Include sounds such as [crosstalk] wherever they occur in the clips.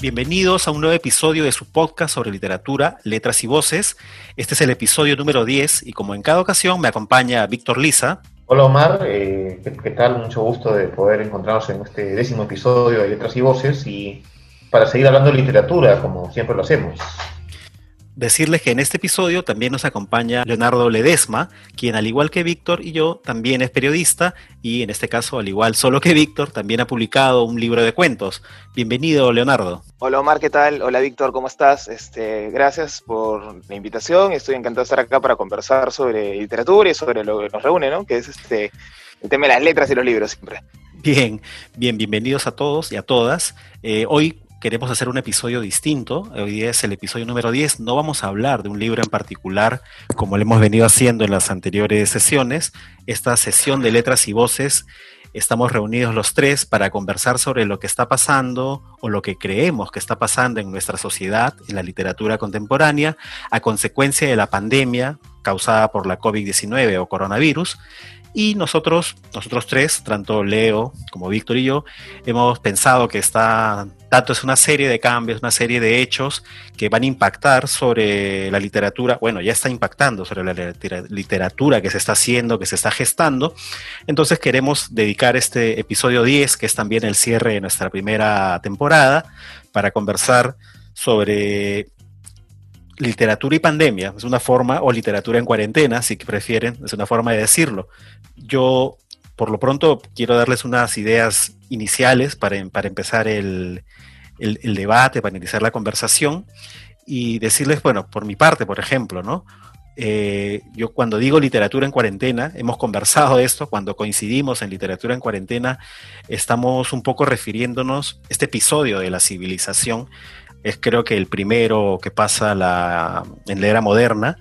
Bienvenidos a un nuevo episodio de su podcast sobre literatura, letras y voces. Este es el episodio número 10 y como en cada ocasión me acompaña Víctor Lisa. Hola Omar, eh, ¿qué, tal? Mucho gusto de poder encontrarnos en este décimo episodio de Letras y Voces y para seguir hablando de literatura, como siempre lo hacemos decirles que en este episodio también nos acompaña Leonardo Ledesma, quien al igual que Víctor y yo también es periodista y en este caso al igual solo que Víctor también ha publicado un libro de cuentos. Bienvenido Leonardo. Hola Omar, ¿qué tal? Hola Víctor, ¿cómo estás? Este, gracias por la invitación. Estoy encantado de estar acá para conversar sobre literatura y sobre lo que nos reúne, ¿no? Que es este el tema de las letras y los libros siempre. Bien, bien, bienvenidos a todos y a todas. Eh, hoy queremos hacer un episodio distinto. Hoy es el episodio número 10. No vamos a hablar de un libro en particular como lo hemos venido haciendo en las anteriores sesiones. Esta sesión de letras y voces estamos reunidos los tres para conversar sobre lo que está pasando o lo que creemos que está pasando en nuestra sociedad, en la literatura contemporánea, a consecuencia de la pandemia causada por la COVID-19 o coronavirus y nosotros, nosotros tres, tanto Leo como Víctor y yo, hemos pensado que esta, tanto es una serie de cambios, una serie de hechos que van a impactar sobre la literatura, bueno, ya está impactando sobre la literatura que se está haciendo, que se está gestando. Entonces queremos dedicar este episodio 10, que es también el cierre de nuestra primera temporada, para conversar sobre literatura y pandemia, es una forma, o literatura en cuarentena, si prefieren, es una forma de decirlo. Yo, por lo pronto, quiero darles unas ideas iniciales para, empezar el, debate, para iniciar la conversación y decirles, bueno, por mi parte, por ejemplo, ¿no? Eh, yo cuando digo literatura en cuarentena, hemos conversado de esto, cuando coincidimos en literatura en cuarentena, estamos un poco refiriéndonos, este episodio de la civilización, es creo que el primero que pasa la, en la era moderna,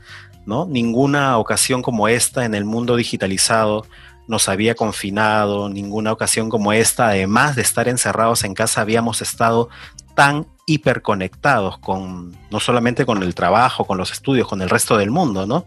¿no? Ninguna ocasión como esta en el mundo digitalizado nos había confinado, ninguna ocasión como esta, además de estar encerrados en casa, habíamos estado tan hiperconectados con, no solamente con el trabajo, con los estudios, con el resto del mundo, ¿no?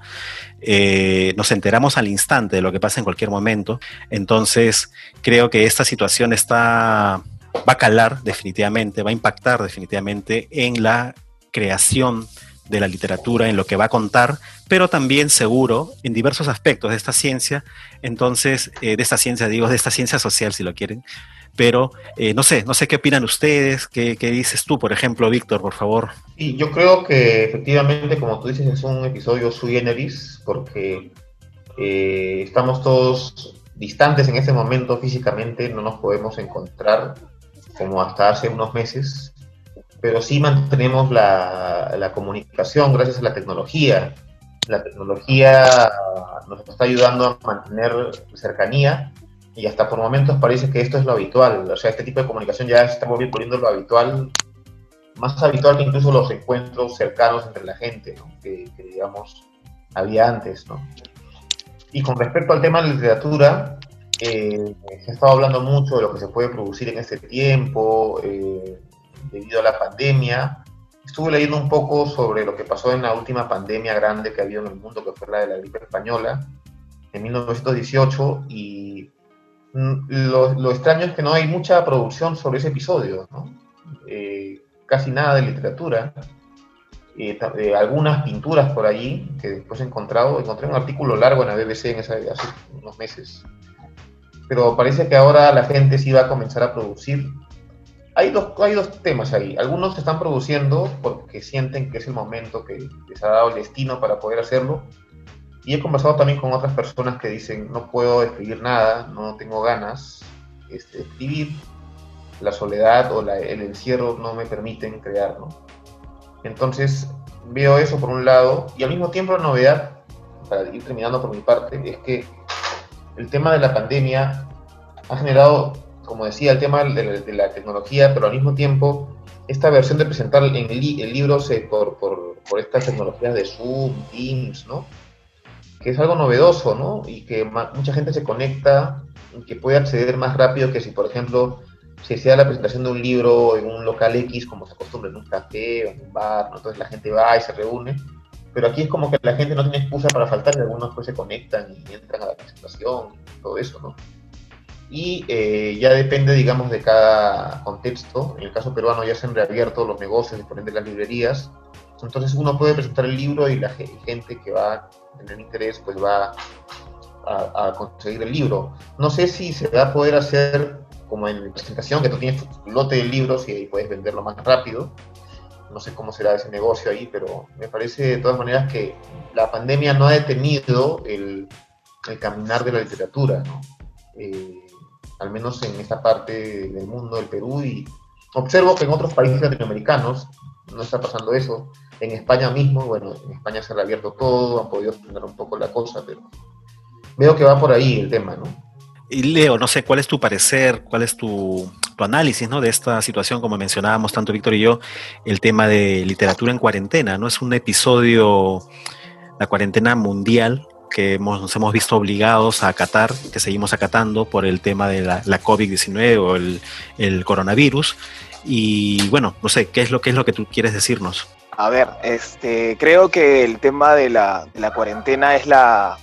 Eh, nos enteramos al instante de lo que pasa en cualquier momento. Entonces, creo que esta situación está va a calar definitivamente, va a impactar definitivamente en la creación de la literatura, en lo que va a contar, pero también seguro en diversos aspectos de esta ciencia, entonces, eh, de esta ciencia, digo, de esta ciencia social, si lo quieren, pero eh, no sé, no sé qué opinan ustedes, qué, dices tú, por ejemplo, Víctor, por favor. Y yo creo que efectivamente, como tú dices, es un episodio sui generis, porque eh, estamos todos distantes en este momento físicamente, no nos podemos encontrar como hasta hace unos meses, pero sí mantenemos la, la comunicación gracias a la tecnología. La tecnología nos está ayudando a mantener cercanía y hasta por momentos parece que esto es lo habitual. O sea, este tipo de comunicación ya está volviendo lo habitual, más habitual que incluso los encuentros cercanos entre la gente, que, que, digamos había antes. ¿no? Y con respecto al tema de la literatura, eh, se ha estado hablando mucho de lo que se puede producir en este tiempo, eh, debido a la pandemia. Estuve leyendo un poco sobre lo que pasó en la última pandemia grande que ha habido en el mundo, que fue la de la gripe española, en 1918, y mm, lo, extraño es que no hay mucha producción sobre ese episodio, eh, casi nada de literatura. algunas pinturas por allí que después he encontrado. Encontré un artículo largo en la BBC en hace unos meses pero parece que ahora la gente sí va a comenzar a producir. Hay dos, hay dos temas ahí. Algunos se están produciendo porque sienten que es el momento que les ha dado el destino para poder hacerlo. Y he conversado también con otras personas que dicen, no puedo escribir nada, no tengo ganas este, de escribir, la soledad o el encierro no me permiten crear. Entonces veo eso por un lado y al mismo tiempo la novedad, para ir terminando por mi parte, es que el tema de la pandemia ha generado, como decía, el tema de la, tecnología, pero al mismo tiempo esta versión de presentar en el, libro por, por, por, estas tecnologías de Zoom, Teams, ¿no? Que es algo novedoso, ¿no? Y que mucha gente se conecta, y que puede acceder más rápido que si, por ejemplo, se hiciera la presentación de un libro en un local X, como se acostumbra en un café o en un bar, ¿no? Entonces la gente va y se reúne pero aquí es como que la gente no tiene excusa para faltar y algunos pues se conectan y entran a la presentación, todo eso, ¿no? Y eh, ya depende, digamos, de cada contexto. En el caso peruano ya se han reabierto los negocios y por ende las librerías. Entonces uno puede presentar el libro y la gente que va a tener interés pues va a, conseguir el libro. No sé si se va a poder hacer como en presentación, que tú tienes tu lote de libros y ahí puedes venderlo más rápido. No sé cómo será ese negocio ahí, pero me parece de todas maneras que la pandemia no ha detenido el, el caminar de la literatura, ¿no? Eh, al menos en esta parte del mundo, del Perú, y observo que en otros países latinoamericanos no está pasando eso. En España mismo, bueno, en España se ha reabierto todo, han podido frenar un poco la cosa, pero veo que va por ahí el tema, ¿no? Y Leo, no sé, ¿cuál es tu parecer, cuál es tu, análisis ¿no? de esta situación, como mencionábamos tanto Víctor y yo, el tema de literatura en cuarentena, ¿no? Es un episodio, la cuarentena mundial, que nos hemos visto obligados a acatar, que seguimos acatando por el tema de la, COVID-19 o el, coronavirus. Y bueno, no sé, ¿qué es lo, qué es lo que tú quieres decirnos? A ver, este, creo que el tema de la, cuarentena es la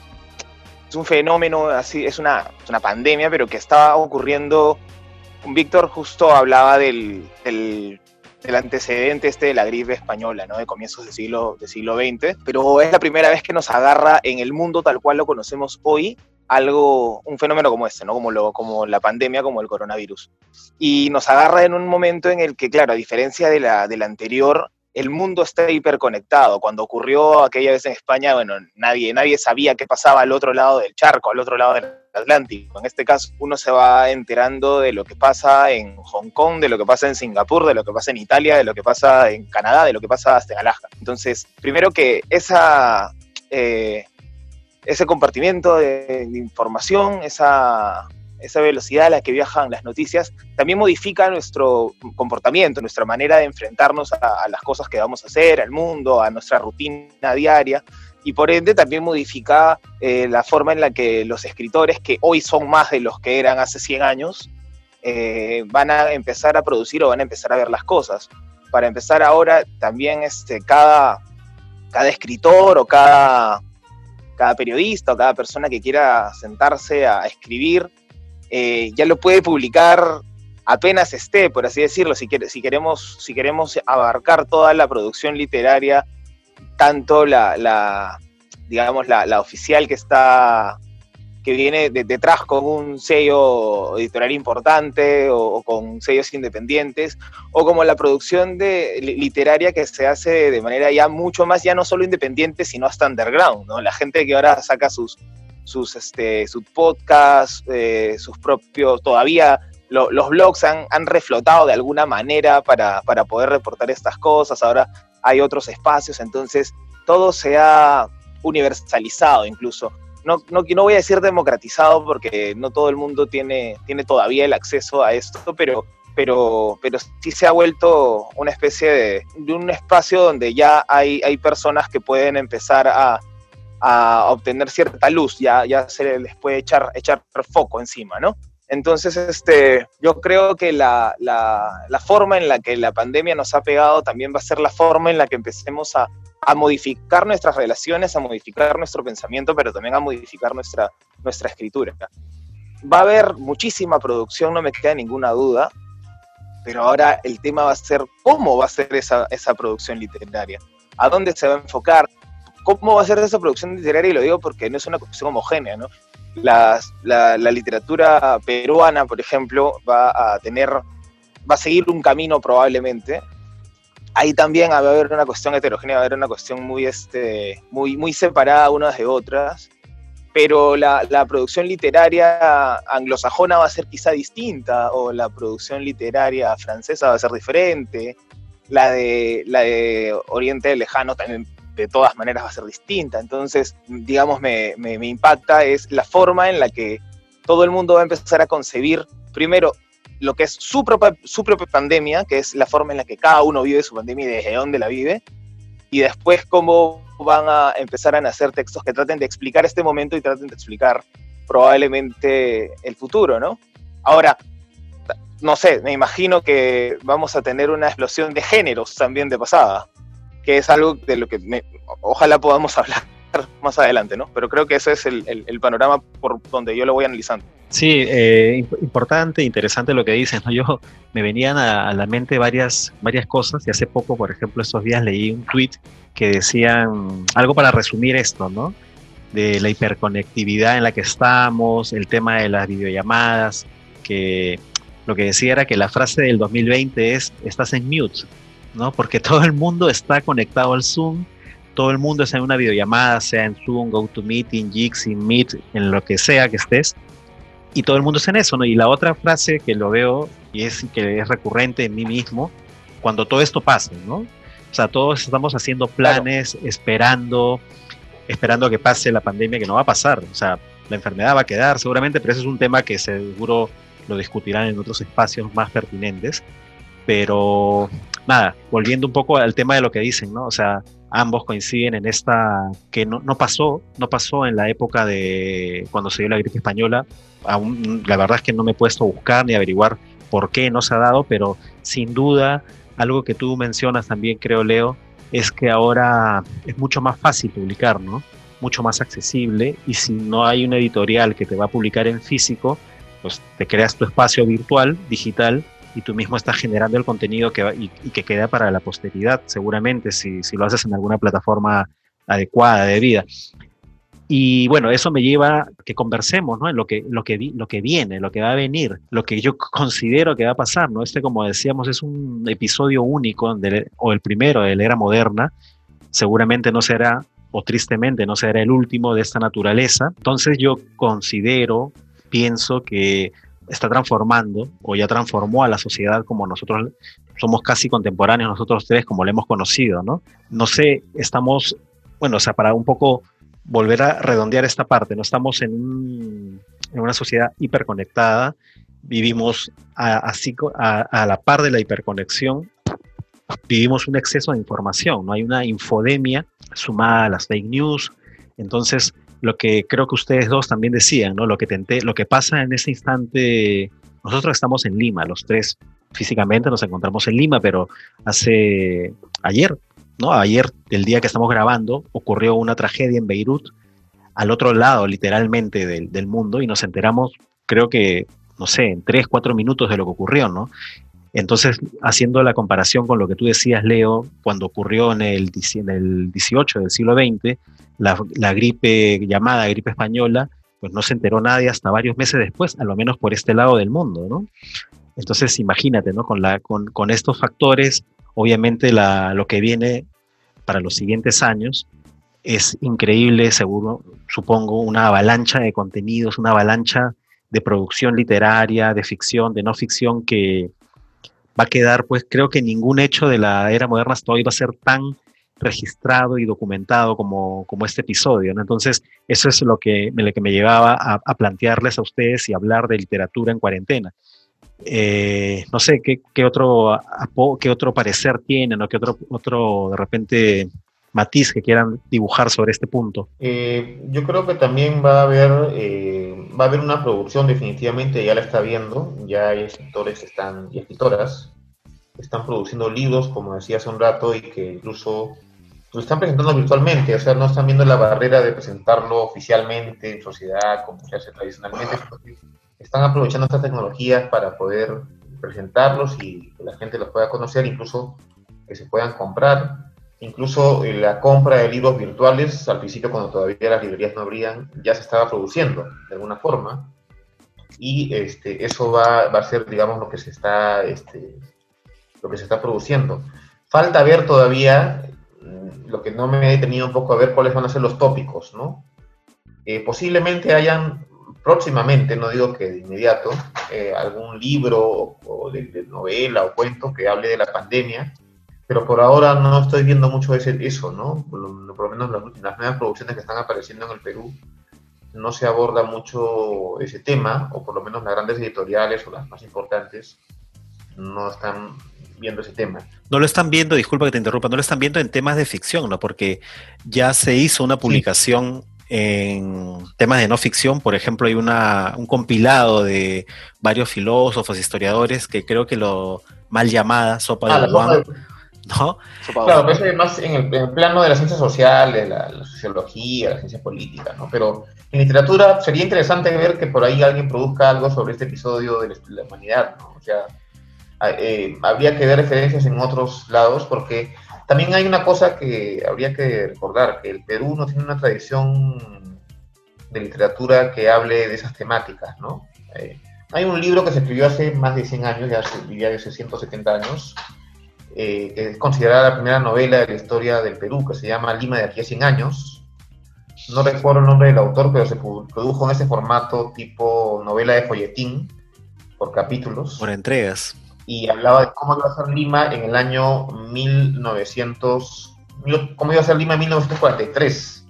es un fenómeno así, es una, una pandemia, pero que está ocurriendo. Víctor justo hablaba del el antecedente este de la gripe española, ¿no? De comienzos del siglo, del siglo XX, pero es la primera vez que nos agarra en el mundo tal cual lo conocemos hoy algo, un fenómeno como este, ¿no? Como, lo, como la pandemia, como el coronavirus. Y nos agarra en un momento en el que, claro, a diferencia de la, de la anterior, el mundo está hiperconectado. Cuando ocurrió aquella vez en España, bueno, nadie, nadie sabía qué pasaba al otro lado del charco, al otro lado del Atlántico. En este caso, uno se va enterando de lo que pasa en Hong Kong, de lo que pasa en Singapur, de lo que pasa en Italia, de lo que pasa en Canadá, de lo que pasa hasta en Alaska. Entonces, primero que esa, eh, ese compartimiento de información, esa esa velocidad a la que viajan las noticias, también modifica nuestro comportamiento, nuestra manera de enfrentarnos a, las cosas que vamos a hacer, al mundo, a nuestra rutina diaria, y por ende también modifica eh, la forma en la que los escritores, que hoy son más de los que eran hace 100 años, eh, van a empezar a producir o van a empezar a ver las cosas. Para empezar ahora, también este, cada, cada escritor o cada, cada periodista o cada persona que quiera sentarse a escribir eh, ya lo puede publicar apenas esté, por así decirlo, si, si, queremos, si queremos abarcar toda la producción literaria, tanto la, digamos, la, oficial que está que viene detrás con un sello editorial importante o, con sellos independientes, o como la producción de, literaria que se hace de manera ya mucho más, ya no solo independiente, sino hasta underground, ¿no? La gente que ahora saca sus, sus, este, sus podcasts, eh, sus propios, todavía los blogs han, han, reflotado de alguna manera para, para, poder reportar estas cosas, ahora hay otros espacios, entonces todo se ha universalizado incluso. No, no, no voy a decir democratizado porque no todo el mundo tiene, tiene todavía el acceso a esto, pero, pero, pero sí se ha vuelto una especie de, de un espacio donde ya hay, hay personas que pueden empezar a, a obtener cierta luz, ya, ya se les puede echar, echar foco encima, ¿no? Entonces, este, yo creo que la, la, forma en la que la pandemia nos ha pegado también va a ser la forma en la que empecemos a, a, modificar nuestras relaciones, a modificar nuestro pensamiento, pero también a modificar nuestra, nuestra escritura. Va a haber muchísima producción, no me queda ninguna duda, pero ahora el tema va a ser cómo va a ser esa, esa producción literaria, a dónde se va a enfocar, ¿Cómo va a ser esa producción literaria? Y lo digo porque no es una cuestión homogénea, ¿no? La, la, literatura peruana, por ejemplo, va a tener, va a seguir un camino probablemente. Ahí también va a haber una cuestión heterogénea, va a haber una cuestión muy, este, muy, muy separada unas de otras, pero la, la, producción literaria anglosajona va a ser quizá distinta, o la producción literaria francesa va a ser diferente, la de, la de Oriente Lejano también de todas maneras va a ser distinta. Entonces, digamos, me, impacta es la forma en la que todo el mundo va a empezar a concebir, primero, lo que es su propia, su propia pandemia, que es la forma en la que cada uno vive su pandemia y desde dónde la vive, y después cómo van a empezar a nacer textos que traten de explicar este momento y traten de explicar probablemente el futuro, ¿no? Ahora, no sé, me imagino que vamos a tener una explosión de géneros también de pasada que es algo de lo que ojalá podamos hablar [laughs] más adelante, ¿no? Pero creo que ese es el, el, panorama por donde yo lo voy analizando. Sí, eh, importante, interesante lo que dices. ¿no? Yo [laughs] me venían a, la mente varias, varias cosas y hace poco, por ejemplo, estos días leí un tweet que decían algo para resumir esto, ¿no? De la hiperconectividad en la que estamos, el tema de las videollamadas, que lo que decía era que la frase del 2020 es estás en mute, ¿no? Porque [laughs] todo el mundo está conectado al Zoom, todo el mundo está en una videollamada, sea en Zoom, GoToMeeting, Jitsi, Meet, en lo que sea que estés y todo el mundo está en eso, ¿no? Y la otra frase que lo veo y es que es recurrente en mí mismo, cuando todo esto pase, ¿no? O sea, todos estamos haciendo planes, esperando, esperando que pase la pandemia, que no va a pasar. O sea, la enfermedad va a quedar seguramente, pero ese es un tema que seguro lo discutirán en otros espacios más pertinentes. Pero nada, volviendo un poco al tema de lo que dicen, ¿no? O sea, ambos coinciden en esta que no, no, pasó, no pasó en la época de cuando se dio la gripe española. La verdad es que no me he puesto a buscar ni averiguar por qué no se ha dado, pero sin duda algo que tú mencionas también, creo, Leo, es que ahora es mucho más fácil publicar, ¿no? Mucho más accesible y si no hay una editorial que te va a publicar en físico, pues te creas tu espacio virtual, digital, y tú mismo estás generando el contenido que y, que queda para la posteridad, seguramente, si, si, lo haces en alguna plataforma adecuada de vida. Y bueno, eso me lleva a que conversemos, ¿no? En lo que, lo, que, lo que viene, lo que va a venir, lo que yo considero que va a pasar, ¿no? Este, como decíamos, es un episodio único, o el primero de la era moderna, seguramente no será, o tristemente no será el último de esta naturaleza. Entonces yo considero, pienso que está transformando o ya transformó a la sociedad como nosotros somos casi contemporáneos nosotros tres como lo hemos conocido, ¿no? No sé, estamos, bueno, o sea, para un poco volver a redondear esta parte, no estamos en, en una sociedad hiperconectada, vivimos así a, a, la par de la hiperconexión, vivimos un exceso de información, no hay una infodemia sumada a las fake news, entonces lo que creo que ustedes dos también decían, ¿no? Lo que tenté, lo que pasa en ese instante, nosotros estamos en Lima, los tres físicamente nos encontramos en Lima, pero hace ayer, ¿no? Ayer, el día que estamos grabando, ocurrió una tragedia en Beirut, al otro lado, literalmente, del, del mundo, y nos enteramos, creo que, no sé, en tres, cuatro minutos de lo que ocurrió, ¿no? Entonces, haciendo la comparación con lo que tú decías, Leo, cuando ocurrió en el, en el 18 del siglo XX, la, gripe llamada gripe española, pues no se enteró nadie hasta varios meses después, a lo menos por este lado del mundo, ¿no? Entonces, imagínate, ¿no? Con, la, con, con estos factores, obviamente lo que viene para los siguientes años es increíble, seguro, supongo, una avalancha de contenidos, una avalancha de producción literaria, de ficción, de no ficción, que va a quedar, pues creo que ningún hecho de la era moderna hasta hoy va a ser tan registrado y documentado como, como este episodio. Entonces, eso es lo que, lo que me llevaba a, plantearles a ustedes y hablar de literatura en cuarentena. Eh, no sé ¿qué, qué, otro, qué otro parecer tienen o qué otro, otro de repente matiz que quieran dibujar sobre este punto. Eh, yo creo que también va a haber eh, va a haber una producción definitivamente, ya la está viendo, ya hay escritores están, y escritoras que están produciendo libros, como decía hace un rato, y que incluso lo están presentando virtualmente, o sea, no están viendo la barrera de presentarlo oficialmente en sociedad, como se hace tradicionalmente, están aprovechando estas tecnologías para poder presentarlos y que la gente los pueda conocer, incluso que se puedan comprar. Incluso eh, la compra de libros virtuales, al principio cuando todavía las librerías no abrían, ya se estaba produciendo de alguna forma. Y este, eso va, a ser, digamos, lo que se está, este, lo que se está produciendo. Falta ver todavía lo que no me he detenido un poco a ver cuáles van a ser los tópicos, ¿no? Eh, posiblemente hayan próximamente, no digo que de inmediato, eh, algún libro o, de, novela o cuento que hable de la pandemia, pero por ahora no estoy viendo mucho ese, eso, ¿no? Por lo, por lo menos las, las, nuevas producciones que están apareciendo en el Perú no se aborda mucho ese tema, o por lo menos las grandes editoriales o las más importantes no están viendo ese tema. No lo están viendo, disculpa que te interrumpa, no lo están viendo en temas de ficción, ¿no? Porque ya se hizo una publicación en temas de no ficción, por ejemplo, hay una, un compilado de varios filósofos, historiadores, que creo que lo mal llamada sopa ah, de Juan, ¿no? Claro, pero es más en el, plano de la ciencia social, de la, sociología, la ciencia política, ¿no? Pero En literatura sería interesante ver que por ahí alguien produzca algo sobre este episodio de la humanidad, ¿no? O sea, eh, habría que ver referencias en otros lados porque también hay una cosa que habría que recordar, que el Perú no tiene una tradición de literatura que hable de esas temáticas, ¿no? Eh, hay un libro que se escribió hace más de 100 años, ya diría hace 170 años, eh, que es considerada la primera novela de la historia del Perú, que se llama Lima de aquí a 100 años. No recuerdo el nombre del autor, pero se produjo en ese formato tipo novela de folletín, por capítulos. Por entregas. Y hablaba de cómo iba a ser Lima en el año 1900, cómo iba a ser Lima en 1943,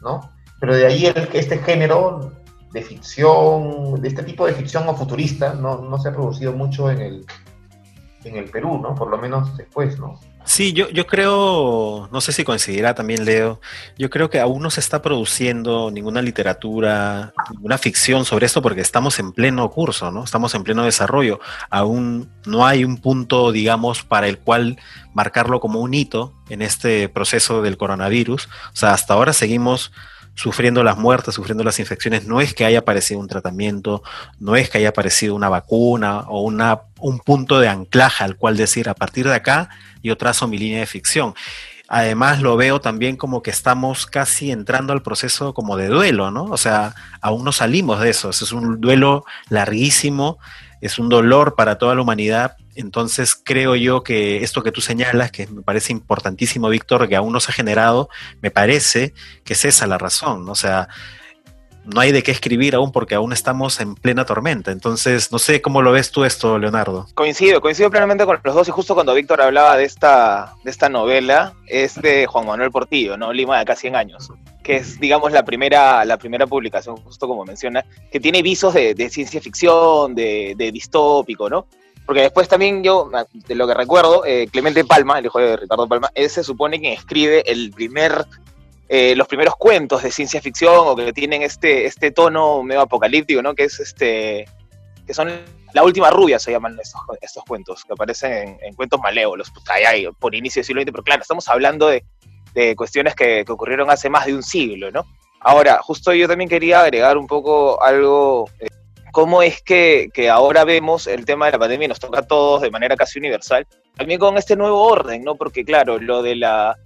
¿no? Pero de ahí el, este género de ficción, de este tipo de ficción o futurista, no, no se ha producido mucho en el, en el Perú, ¿no? Por lo menos después, ¿no? Sí, yo, yo creo, no sé si coincidirá también Leo, yo creo que aún no se está produciendo ninguna literatura, ninguna ficción sobre esto porque estamos en pleno curso, ¿no? Estamos en pleno desarrollo. Aún no hay un punto, digamos, para el cual marcarlo como un hito en este proceso del coronavirus. O sea, hasta ahora seguimos sufriendo las muertes, sufriendo las infecciones, no es que haya aparecido un tratamiento, no es que haya aparecido una vacuna o una, un punto de anclaje al cual decir a partir de acá yo trazo mi línea de ficción. Además lo veo también como que estamos casi entrando al proceso como de duelo, ¿no? O sea, aún no salimos de eso, es un duelo larguísimo, es un dolor para toda la humanidad entonces creo yo que esto que tú señalas, que me parece importantísimo, Víctor, que aún no se ha generado, me parece que es esa la razón. O sea, no hay de qué escribir aún porque aún estamos en plena tormenta. Entonces, no sé cómo lo ves tú esto, Leonardo. Coincido, coincido plenamente con los dos y justo cuando Víctor hablaba de esta, de esta novela, es de Juan Manuel Portillo, ¿no? Lima de acá 100 años, que es, digamos, la primera, la primera publicación, justo como menciona, que tiene visos de, ciencia ficción, de, de distópico, ¿no? Porque después también yo, de lo que recuerdo, eh, Clemente Palma, el hijo de Ricardo Palma, él se supone que escribe el primer, eh, los primeros cuentos de ciencia ficción o que tienen este, este tono medio apocalíptico, ¿no? Que es este, que son la última rubia se llaman estos, estos cuentos, que aparecen en, cuentos malévolos, pues, por inicio del siglo XX, pero claro, estamos hablando de, cuestiones que, que, ocurrieron hace más de un siglo, ¿no? Ahora, justo yo también quería agregar un poco algo eh, cómo es que, ahora vemos el tema de la pandemia y nos toca a todos de manera casi universal, también con este nuevo orden, ¿no? Porque claro, lo de la,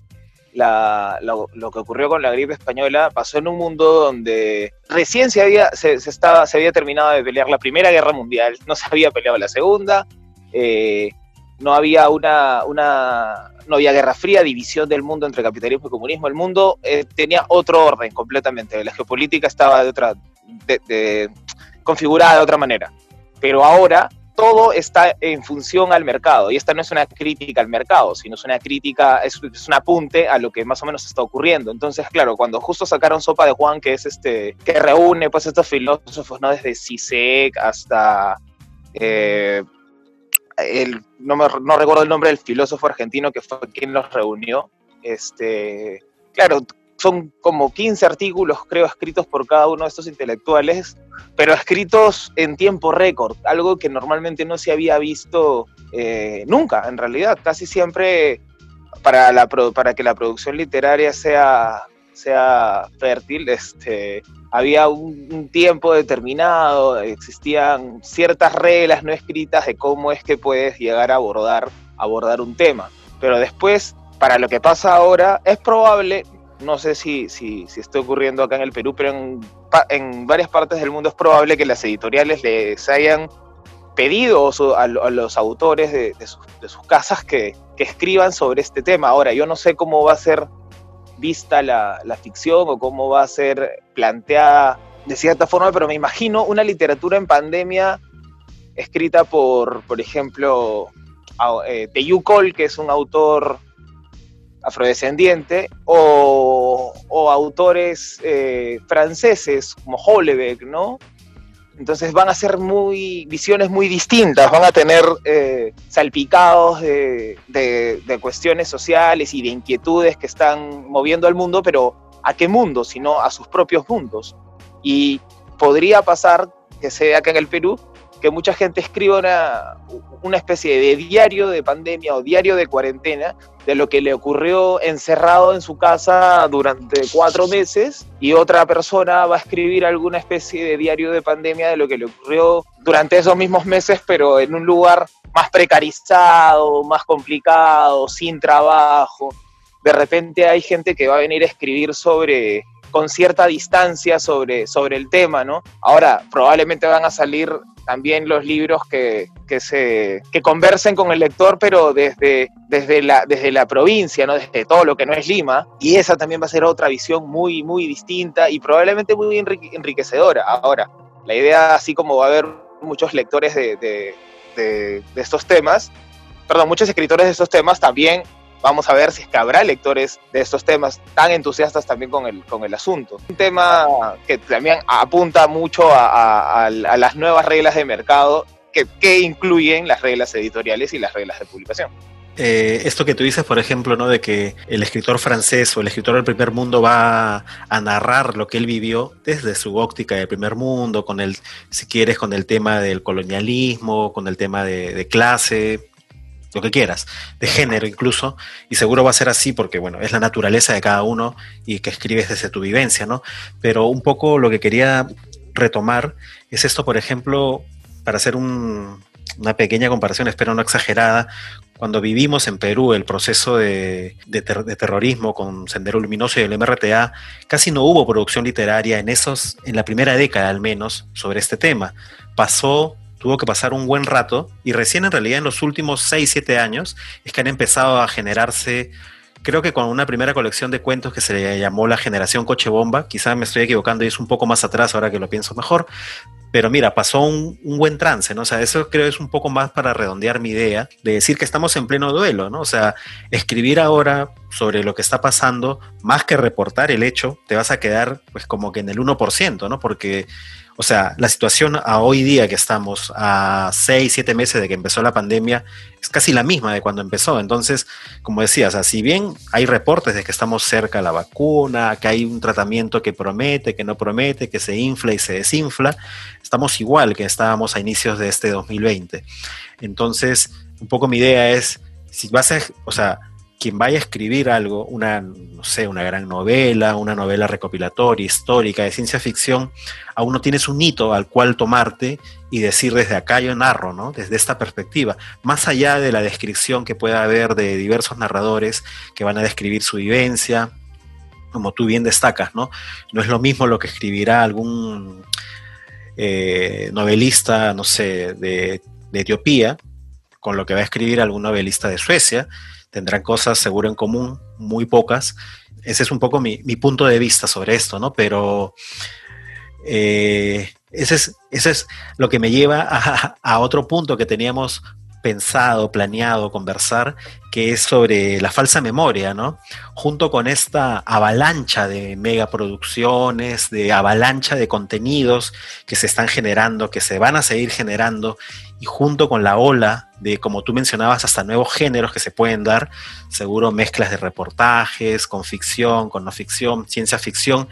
lo, que ocurrió con la gripe española pasó en un mundo donde recién se había, se, estaba, se había terminado de pelear la Primera Guerra Mundial, no se había peleado la Segunda, eh, no había una, una, no había guerra fría, división del mundo entre capitalismo y comunismo. El mundo eh, tenía otro orden completamente. La geopolítica estaba de otra, de, configurada de otra manera. Pero ahora todo está en función al mercado y esta no es una crítica al mercado, sino es una crítica, es, un apunte a lo que más o menos está ocurriendo. Entonces, claro, cuando justo sacaron Sopa de Juan, que es este, que reúne pues estos filósofos, ¿no? Desde Sisek hasta eh, el, no, me, no recuerdo el nombre del filósofo argentino que fue quien los reunió. Este, claro, son como 15 artículos, creo, escritos por cada uno de estos intelectuales, pero escritos en tiempo récord, algo que normalmente no se había visto eh, nunca, en realidad. Casi siempre, para, la, para que la producción literaria sea, sea fértil, este, había un, tiempo determinado, existían ciertas reglas no escritas de cómo es que puedes llegar a abordar, abordar un tema. Pero después, para lo que pasa ahora, es probable, no sé si, si, está ocurriendo acá en el Perú, pero en, en, varias partes del mundo es probable que las editoriales les hayan pedido a, los autores de, sus, casas que, que, escriban sobre este tema. Ahora, yo no sé cómo va a ser vista la, la ficción o cómo va a ser planteada de cierta forma, pero me imagino una literatura en pandemia escrita por, por ejemplo, eh, Teyu Cole, que es un autor afrodescendiente, o, autores eh, franceses como Hollebeck, ¿no? Entonces van a ser muy visiones muy distintas, van a tener eh, salpicados de, cuestiones sociales y de inquietudes que están moviendo al mundo, pero ¿a qué mundo? Sino a sus propios mundos. Y podría pasar que sea acá en el Perú que mucha gente escriba una, una especie de diario de pandemia o diario de cuarentena de lo que le ocurrió encerrado en su casa durante cuatro meses y otra persona va a escribir alguna especie de diario de pandemia de lo que le ocurrió durante esos mismos meses, pero en un lugar más precarizado, más complicado, sin trabajo. De repente hay gente que va a venir a escribir sobre con cierta distancia sobre, sobre el tema, ¿no? Ahora, probablemente van a salir también los libros que, se, que conversen con el lector, pero desde, desde, la, desde la provincia, ¿no? desde todo lo que no es Lima, y esa también va a ser otra visión muy, muy distinta y probablemente muy enriquecedora. Ahora, la idea, así como va a haber muchos lectores de, de, de estos temas, perdón, muchos escritores de estos temas, también vamos a ver si es que habrá lectores de estos temas tan entusiastas también con el, con el asunto. Un tema que también apunta mucho a, las nuevas reglas de mercado que, que, incluyen las reglas editoriales y las reglas de publicación. Eh, esto que tú dices, por ejemplo, ¿no? de que el escritor francés o el escritor del primer mundo va a narrar lo que él vivió desde su óptica del primer mundo, con el, si quieres, con el tema del colonialismo, con el tema de, de clase, lo que quieras, de género incluso, y seguro va a ser así porque, bueno, es la naturaleza de cada uno y que escribes desde tu vivencia, ¿no? Pero un poco lo que quería retomar es esto, por ejemplo, para hacer una pequeña comparación, espero no exagerada, cuando vivimos en Perú el proceso de, de, terrorismo con Sendero Luminoso y el MRTA, casi no hubo producción literaria en esos, en la primera década al menos, sobre este tema. Pasó tuvo que pasar un buen rato y recién en realidad en los últimos 6, 7 años es que han empezado a generarse, creo que con una primera colección de cuentos que se le llamó la generación coche bomba, quizá me estoy equivocando y es un poco más atrás ahora que lo pienso mejor, pero mira, pasó un, un, buen trance, ¿no? O sea, eso creo es un poco más para redondear mi idea de decir que estamos en pleno duelo, ¿no? O sea, escribir ahora sobre lo que está pasando, más que reportar el hecho, te vas a quedar pues como que en el 1%, ¿no? Porque o sea, la situación a hoy día que estamos, a seis, siete meses de que empezó la pandemia, es casi la misma de cuando empezó. Entonces, como decías, si bien hay reportes de que estamos cerca a la vacuna, que hay un tratamiento que promete, que no promete, que se infla y se desinfla, estamos igual que estábamos a inicios de este 2020. Entonces, un poco mi idea es, si vas a, o sea, quien vaya a escribir algo, una, no sé, una gran novela, una novela recopilatoria, histórica, de ciencia ficción, aún no tienes un hito al cual tomarte y decir desde acá yo narro, ¿no? Desde esta perspectiva, más allá de la descripción que pueda haber de diversos narradores que van a describir su vivencia, como tú bien destacas, ¿no? No es lo mismo lo que escribirá algún eh, novelista, no sé, de, de Etiopía, con lo que va a escribir algún novelista de Suecia, tendrán cosas seguro en común, muy pocas. Ese es un poco mi, punto de vista sobre esto, ¿no? Pero eh, ese, es, lo que me lleva a, a otro punto que teníamos pensado, planeado conversar, que es sobre la falsa memoria, ¿no? Junto con esta avalancha de megaproducciones, de avalancha de contenidos que se están generando, que se van a seguir generando, y junto con la ola de, como tú mencionabas, hasta nuevos géneros que se pueden dar, seguro mezclas de reportajes, con ficción, con no ficción, ciencia ficción,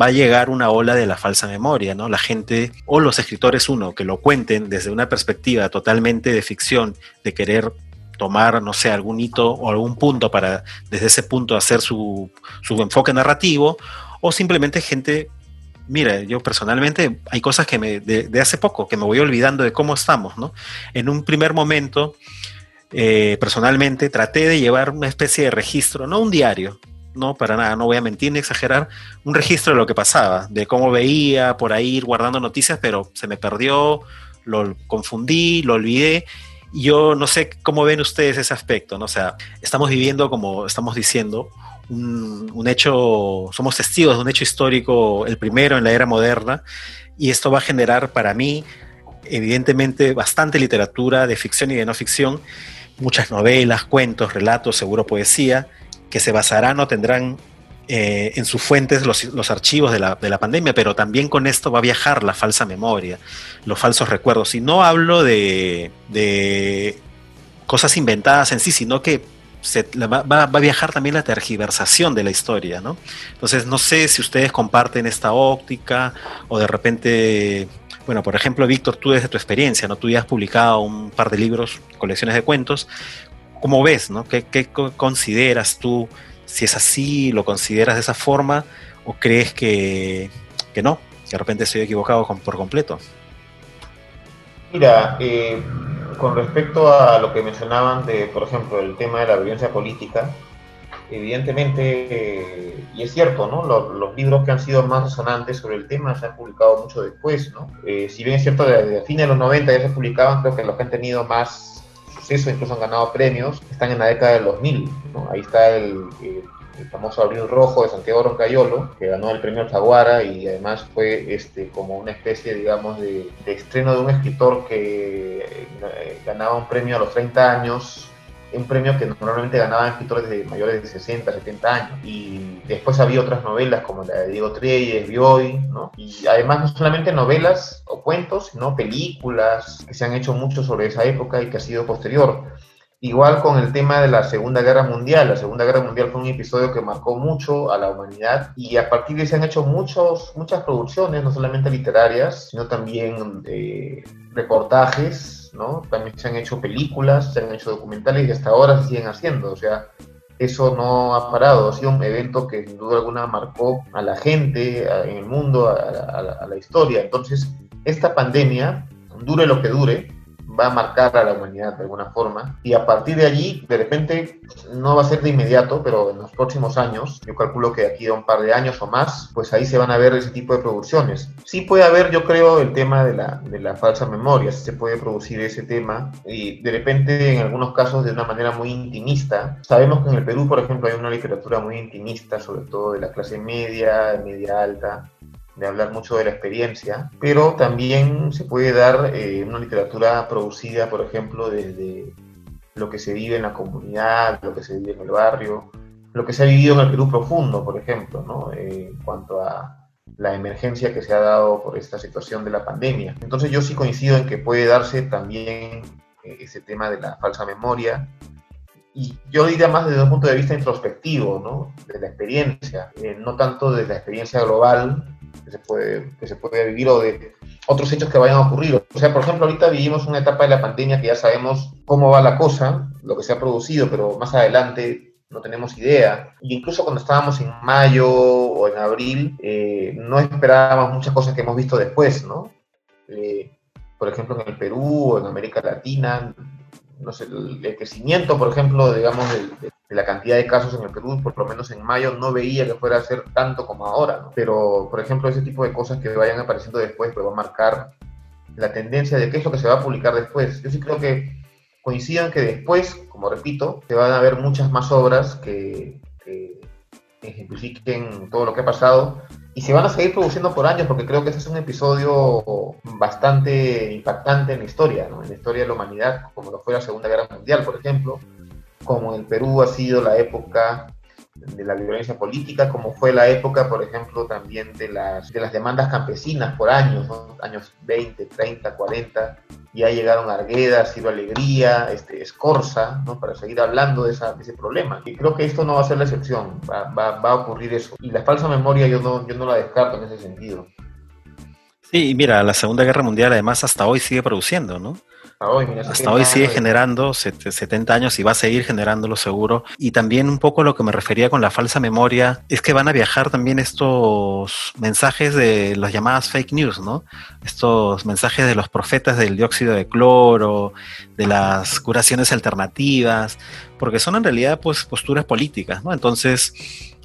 va a llegar una ola de la falsa memoria, ¿no? La gente o los escritores, uno, que lo cuenten desde una perspectiva totalmente de ficción, de querer tomar, no sé, algún hito o algún punto para desde ese punto hacer su, su enfoque narrativo, o simplemente gente, mira, yo personalmente hay cosas que me, de, hace poco, que me voy olvidando de cómo estamos, ¿no? En un primer momento, eh, personalmente, traté de llevar una especie de registro, no un diario, no, para nada, no voy a mentir ni exagerar, un registro de lo que pasaba, de cómo veía por ahí guardando noticias, pero se me perdió, lo confundí, lo olvidé yo no sé cómo ven ustedes ese aspecto, ¿no? O sea, estamos viviendo, como estamos diciendo, un, hecho, somos testigos de un hecho histórico, el primero en la era moderna, y esto va a generar para mí, evidentemente, bastante literatura de ficción y de no ficción, muchas novelas, cuentos, relatos, seguro poesía, que se basarán o tendrán eh, en sus fuentes los, archivos de la, de la, pandemia, pero también con esto va a viajar la falsa memoria, los falsos recuerdos. Y no hablo de, de cosas inventadas en sí, sino que va, a viajar también la tergiversación de la historia, ¿no? Entonces, no sé si ustedes comparten esta óptica o de repente Bueno, por ejemplo, Víctor, tú desde tu experiencia, ¿no? Tú ya has publicado un par de libros, colecciones de cuentos. ¿Cómo ves, no? ¿Qué, qué consideras tú? Si es así, ¿lo consideras de esa forma? ¿O crees que, que no? Que de repente estoy equivocado por completo. Mira, eh, con respecto a lo que mencionaban de, por ejemplo, el tema de la violencia política, evidentemente, eh, y es cierto, ¿no? Los, libros que han sido más resonantes sobre el tema se han publicado mucho después, ¿no? Eh, si bien es cierto, desde fines de los 90 ya se publicaban, creo que los que han tenido más suceso, incluso han ganado premios, están en la década del 2000, ¿no? Ahí está el, el famoso Abril Rojo de Santiago Roncayolo, que ganó el premio Alfaguara y además fue este, como una especie, digamos, de, estreno de un escritor que eh, ganaba un premio a los 30 años, un premio que normalmente ganaban escritores de mayores de 60, 70 años. Y después había otras novelas como la de Diego Treyes, Bioy, ¿no? Y además no solamente novelas o cuentos, sino películas que se han hecho mucho sobre esa época y que ha sido posterior. Igual con el tema de la Segunda Guerra Mundial. La Segunda Guerra Mundial fue un episodio que marcó mucho a la humanidad y a partir de ahí se han hecho muchos, muchas producciones, no solamente literarias, sino también eh, reportajes, ¿no? También se han hecho películas, se han hecho documentales y hasta ahora se siguen haciendo. O sea, eso no ha parado, ha sido un evento que sin duda alguna marcó a la gente en el mundo, a la historia. Entonces, esta pandemia, dure lo que dure, va a marcar a la humanidad de alguna forma. Y a partir de allí, de repente, no va a ser de inmediato, pero en los próximos años, yo calculo que aquí a un par de años o más, pues ahí se van a ver ese tipo de producciones. Sí puede haber, yo creo, el tema de la, de la falsa memoria, se puede producir ese tema y de repente en algunos casos de una manera muy intimista. Sabemos que en el Perú, por ejemplo, hay una literatura muy intimista, sobre todo de la clase media, media alta, de hablar mucho de la experiencia, pero también se puede dar eh, una literatura producida, por ejemplo, desde lo que se vive en la comunidad, lo que se vive en el barrio, lo que se ha vivido en el Perú profundo, por ejemplo, ¿no? Eh, en cuanto a la emergencia que se ha dado por esta situación de la pandemia. Entonces yo sí coincido en que puede darse también eh, ese tema de la falsa memoria, y yo diría más desde un punto de vista introspectivo, ¿no? de la experiencia, no tanto de la experiencia global, que se puede, que se puede vivir o de otros hechos que vayan a ocurrir. O sea, por ejemplo, ahorita vivimos una etapa de la pandemia que ya sabemos cómo va la cosa, lo que se ha producido, pero más adelante no tenemos idea. Y incluso cuando estábamos en mayo o en abril, eh, no esperábamos muchas cosas que hemos visto después, ¿no? Eh, por ejemplo, en el Perú o en América Latina, no el, crecimiento, por ejemplo, digamos, de, la cantidad de casos en el Perú, por lo menos en mayo, no veía que fuera a ser tanto como ahora, Pero, por ejemplo, ese tipo de cosas que vayan apareciendo después, pues va a marcar la tendencia de qué es lo que se va a publicar después. Yo sí creo que coincidan que después, como repito, se van a ver muchas más obras que, que ejemplifiquen todo lo que ha pasado y se van a seguir produciendo por años porque creo que ese es un episodio bastante impactante en la historia, en la historia de la humanidad, como lo fue la Segunda Guerra Mundial, por ejemplo, como en el Perú ha sido la época de la violencia política, como fue la época, por ejemplo, también de las, de las demandas campesinas por años, años 20, 30, 40, ya llegaron Argueda, Ciro Alegría, este, Escorza, ¿no? para seguir hablando de, esa, ese problema. Y creo que esto no va a ser la excepción, va, va, va, a ocurrir eso. Y la falsa memoria yo no, yo no la descarto en ese sentido. Sí, mira, la Segunda Guerra Mundial además hasta hoy sigue produciendo, ¿no? Hasta hoy, sigue generando 70 años y va a seguir generándolo seguro. Y también un poco lo que me refería con la falsa memoria es que van a viajar también estos mensajes de las llamadas fake news, ¿no? Estos mensajes de los profetas del dióxido de cloro, de las curaciones alternativas, porque son en realidad pues posturas políticas, ¿no? Entonces,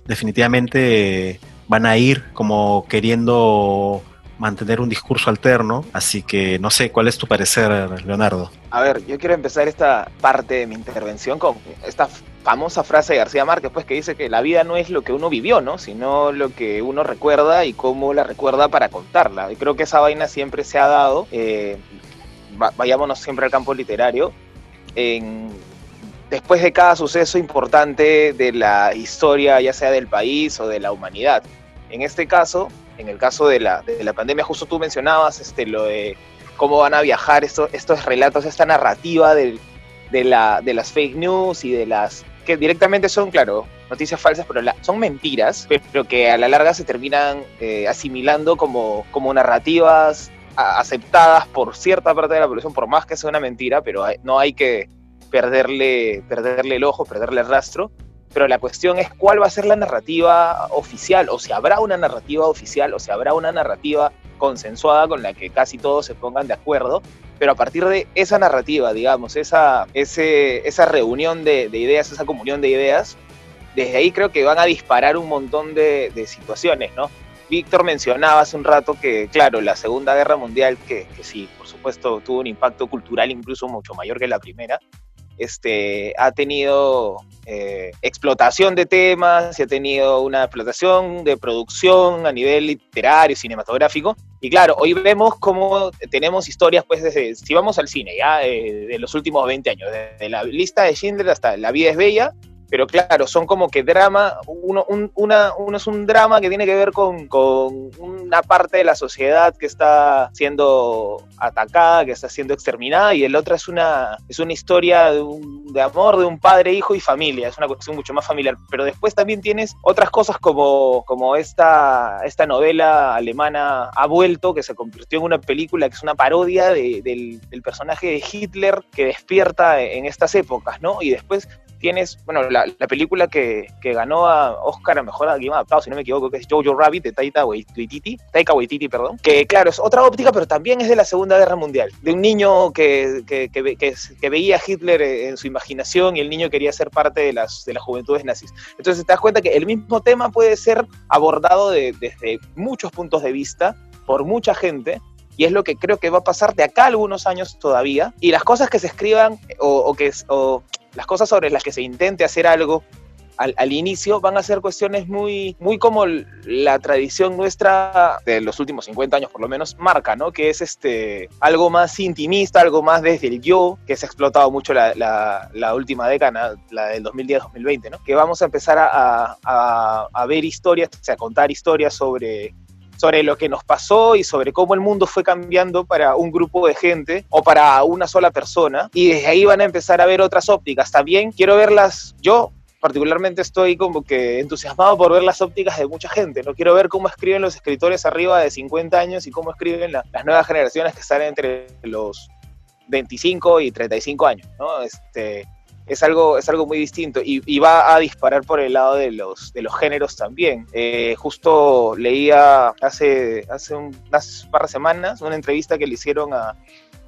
definitivamente van a ir como queriendo mantener un discurso alterno, así que no sé, ¿cuál es tu parecer, Leonardo? A ver, yo quiero empezar esta parte de mi intervención con esta famosa frase de García Márquez, pues que dice que la vida no es lo que uno vivió, ¿no? Sino lo que uno recuerda y cómo la recuerda para contarla. Y creo que esa vaina siempre se ha dado, eh, vayámonos siempre al campo literario, en, después de cada suceso importante de la historia, ya sea del país o de la humanidad. En este caso, en el caso de la, de la pandemia, justo tú mencionabas este, lo de cómo van a viajar estos, estos relatos, esta narrativa de, de, la, de las fake news y de las que directamente son, claro, noticias falsas, pero son mentiras, pero que a la larga se terminan eh, asimilando como, como narrativas aceptadas por cierta parte de la población, por más que sea una mentira, pero no hay que perderle, perderle el ojo, perderle el rastro. Pero la cuestión es cuál va a ser la narrativa oficial, o si habrá una narrativa oficial, o si habrá una narrativa consensuada con la que casi todos se pongan de acuerdo, pero a partir de esa narrativa, digamos, esa, ese, esa reunión de, ideas, esa comunión de ideas, desde ahí creo que van a disparar un montón de, de situaciones, ¿no? Víctor mencionaba hace un rato que, claro, la Segunda Guerra Mundial, que, que, sí, por supuesto, tuvo un impacto cultural incluso mucho mayor que la primera, este, ha tenido eh, explotación de temas, y ha tenido una explotación de producción a nivel literario, cinematográfico. Y claro, hoy vemos cómo tenemos historias, pues, desde, si vamos al cine, ya, eh, de los últimos 20 años, desde la lista de Schindler hasta La vida es bella, pero claro, son como que drama, uno, una, uno es un drama que tiene que ver con, con, una parte de la sociedad que está siendo atacada, que está siendo exterminada, y el otro es una, es una historia de, un, de amor de un padre, hijo y familia, es una cuestión mucho más familiar. Pero después también tienes otras cosas como, como esta, esta novela alemana Ha vuelto, que se convirtió en una película que es una parodia de, del personaje de Hitler que despierta en estas épocas, ¿no? Y después tienes, bueno, la, película que, ganó a Oscar a Mejor Guión Adaptado, si no me equivoco, que es Jojo Rabbit de Taika Waititi, Taika Waititi, perdón, que claro, es otra óptica, pero también es de la Segunda Guerra Mundial, de un niño que, que, veía a Hitler en su imaginación y el niño quería ser parte de las, de las juventudes nazis. Entonces te das cuenta que el mismo tema puede ser abordado desde muchos puntos de vista por mucha gente y es lo que creo que va a pasar de acá a algunos años todavía. Y las cosas que se escriban o, que, o las cosas sobre las que se intente hacer algo al, inicio van a ser cuestiones muy, muy como la tradición nuestra de los últimos 50 años por lo menos marca, ¿no? Que es este, algo más intimista, algo más desde el yo, que se ha explotado mucho la, la, última década, la del 2010-2020, ¿no? Que vamos a empezar a, a, a ver historias, o sea, a contar historias sobre sobre lo que nos pasó y sobre cómo el mundo fue cambiando para un grupo de gente o para una sola persona. Y desde ahí van a empezar a ver otras ópticas. También quiero verlas, yo particularmente estoy como que entusiasmado por ver las ópticas de mucha gente. No quiero ver cómo escriben los escritores arriba de 50 años y cómo escriben las nuevas generaciones que están entre los 25 y 35 años, ¿no? Este, es algo, es algo muy distinto y, va a disparar por el lado de los, de los géneros también. Eh, justo leía hace, hace unas par de semanas una entrevista que le hicieron a,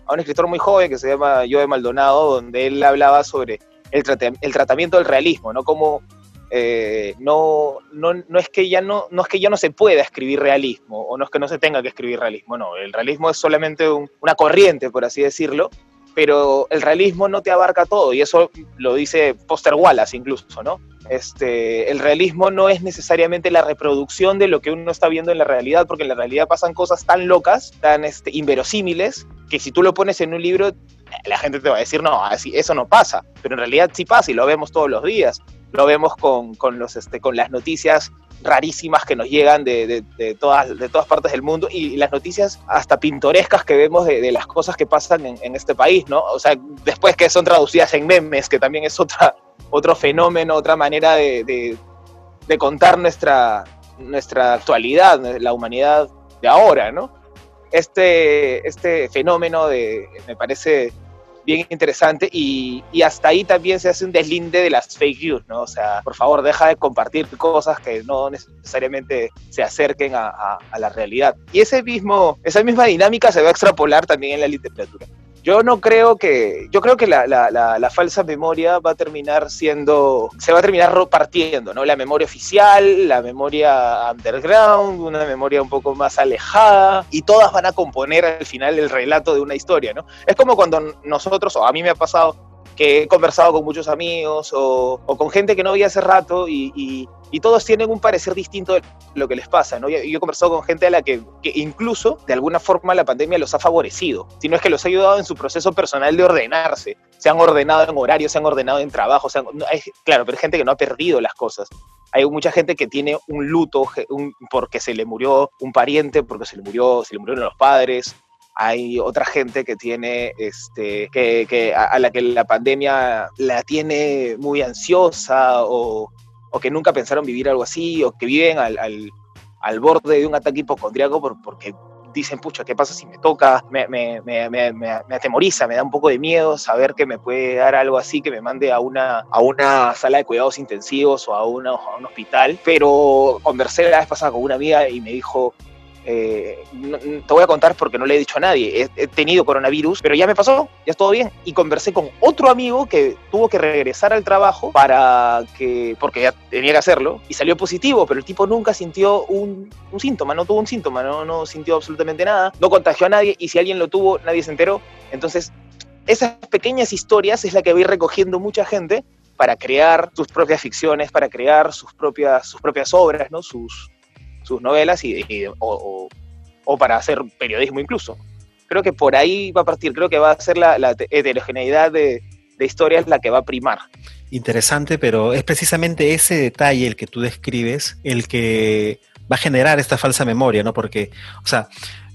a un escritor muy joven que se llama Joe Maldonado, donde él hablaba sobre el, el tratamiento del realismo, ¿no? Como eh, no, no, no, es que ya no, no es que ya no se pueda escribir realismo o no es que no se tenga que escribir realismo, no, el realismo es solamente una corriente, por así decirlo, pero el realismo no te abarca todo, y eso lo dice Poster Wallace incluso, ¿no? Este, el realismo no es necesariamente la reproducción de lo que uno está viendo en la realidad, porque en la realidad pasan cosas tan locas, tan este, inverosímiles, que si tú lo pones en un libro, la gente te va a decir, no, así, eso no pasa, pero en realidad sí pasa y lo vemos todos los días. Lo vemos con, con los, este, con las noticias rarísimas que nos llegan de, de, todas, de todas partes del mundo y, las noticias hasta pintorescas que vemos de, las cosas que pasan en, este país, ¿no? O sea, después que son traducidas en memes, que también es otra, otro fenómeno, otra manera de, contar nuestra, nuestra actualidad, la humanidad de ahora, ¿no? Este, este fenómeno de, me parece bien interesante y, y, hasta ahí también se hace un deslinde de las fake news, ¿no? O sea, por favor, deja de compartir cosas que no necesariamente se acerquen a, a la realidad. Y ese mismo, esa misma dinámica se va a extrapolar también en la literatura. Yo no creo que, yo creo que la, la, la, falsa memoria va a terminar siendo, se va a terminar partiendo, ¿no? La memoria oficial, la memoria underground, una memoria un poco más alejada, y todas van a componer al final el relato de una historia, ¿no? Es como cuando nosotros, o a mí me ha pasado, he conversado con muchos amigos o, con gente que no veía hace rato y, todos tienen un parecer distinto de lo que les pasa. ¿no? Yo, he conversado con gente a la que, incluso de alguna forma la pandemia los ha favorecido, si no es que los ha ayudado en su proceso personal de ordenarse. Se han ordenado en horarios, se han ordenado en trabajo, claro, pero hay gente que no ha perdido las cosas. Hay mucha gente que tiene un luto porque se le murió un pariente, porque se le murió, se le murieron los padres, hay otra gente que tiene, este, que, a, la que la pandemia la tiene muy ansiosa o, que nunca pensaron vivir algo así o que viven al, borde de un ataque hipocondriaco porque dicen, pucha, ¿qué pasa si me toca? Me, me, me, me, atemoriza, me da un poco de miedo saber que me puede dar algo así, que me mande a una, a una sala de cuidados intensivos o a, a un hospital. Pero conversé la vez pasada con una amiga y me dijo, eh, te voy a contar porque no le he dicho a nadie, he, tenido coronavirus, pero ya me pasó, ya es todo bien. Y conversé con otro amigo que tuvo que regresar al trabajo para que, porque ya tenía que hacerlo, y salió positivo, pero el tipo nunca sintió un, síntoma, no tuvo un síntoma, no, no sintió absolutamente nada, no contagió a nadie, y si alguien lo tuvo, nadie se enteró. Entonces, esas pequeñas historias es la que voy recogiendo mucha gente para crear sus propias ficciones, para crear sus propias, sus propias obras, ¿no? sus, sus novelas y, o, para hacer periodismo incluso. Creo que por ahí va a partir, creo que va a ser la, heterogeneidad de, historias la que va a primar. Interesante, pero es precisamente ese detalle el que tú describes el que va a generar esta falsa memoria, ¿no? Porque, o sea,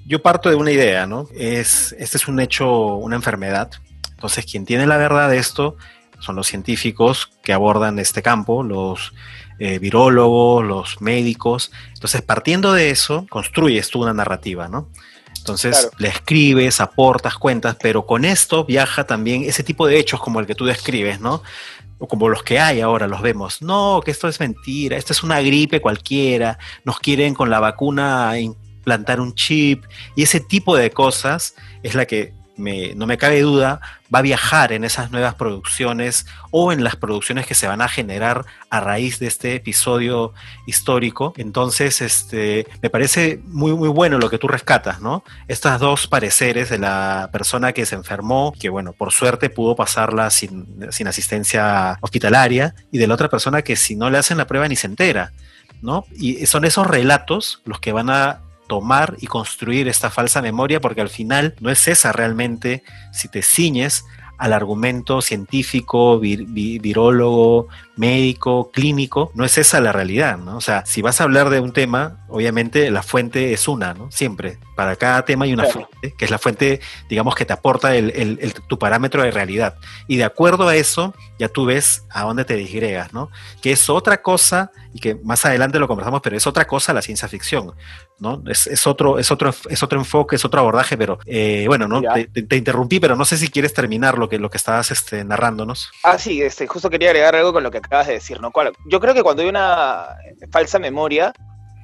yo parto de una idea, ¿no? Es, este es un hecho, una enfermedad. Entonces, quien tiene la verdad de esto son los científicos que abordan este campo, los eh, virólogos, los médicos. Entonces, partiendo de eso, construyes tú una narrativa, ¿no? Entonces, le escribes, aportas, cuentas, pero con esto viaja también ese tipo de hechos como el que tú describes, ¿no? O como los que hay ahora, los vemos. No, que esto es mentira, esto es una gripe cualquiera, nos quieren con la vacuna implantar un chip, y ese tipo de cosas es la que no me cabe duda, va a viajar en esas nuevas producciones o en las producciones que se van a generar a raíz de este episodio histórico. Entonces, este, me parece muy, muy bueno lo que tú rescatas, ¿no? Estas dos pareceres de la persona que se enfermó, que bueno, por suerte pudo pasarla sin, sin asistencia hospitalaria, y de la otra persona que si no le hacen la prueba ni se entera. ¿no? Y son esos relatos los que van a tomar y construir esta falsa memoria, porque al final no es esa realmente, si te ciñes al argumento científico, virólogo, médico, clínico, no es esa la realidad, ¿no? O sea, si vas a hablar de un tema, obviamente la fuente es una, ¿no? Siempre. Para cada tema hay una fuente, que es la fuente, digamos, que te aporta el, tu parámetro de realidad. Y de acuerdo a eso, ya tú ves a dónde te disgregas, ¿no? Que es otra cosa, y que más adelante lo conversamos, pero es otra cosa la ciencia ficción, ¿no? Es, otro, es, otro, es otro enfoque, es otro abordaje, pero eh, bueno, ¿no? Te, interrumpí, pero no sé si quieres terminar lo que, lo que estabas este, narrándonos. Ah, sí, este, justo quería agregar algo con lo que acabas de decir, ¿no? Yo creo que cuando hay una falsa memoria,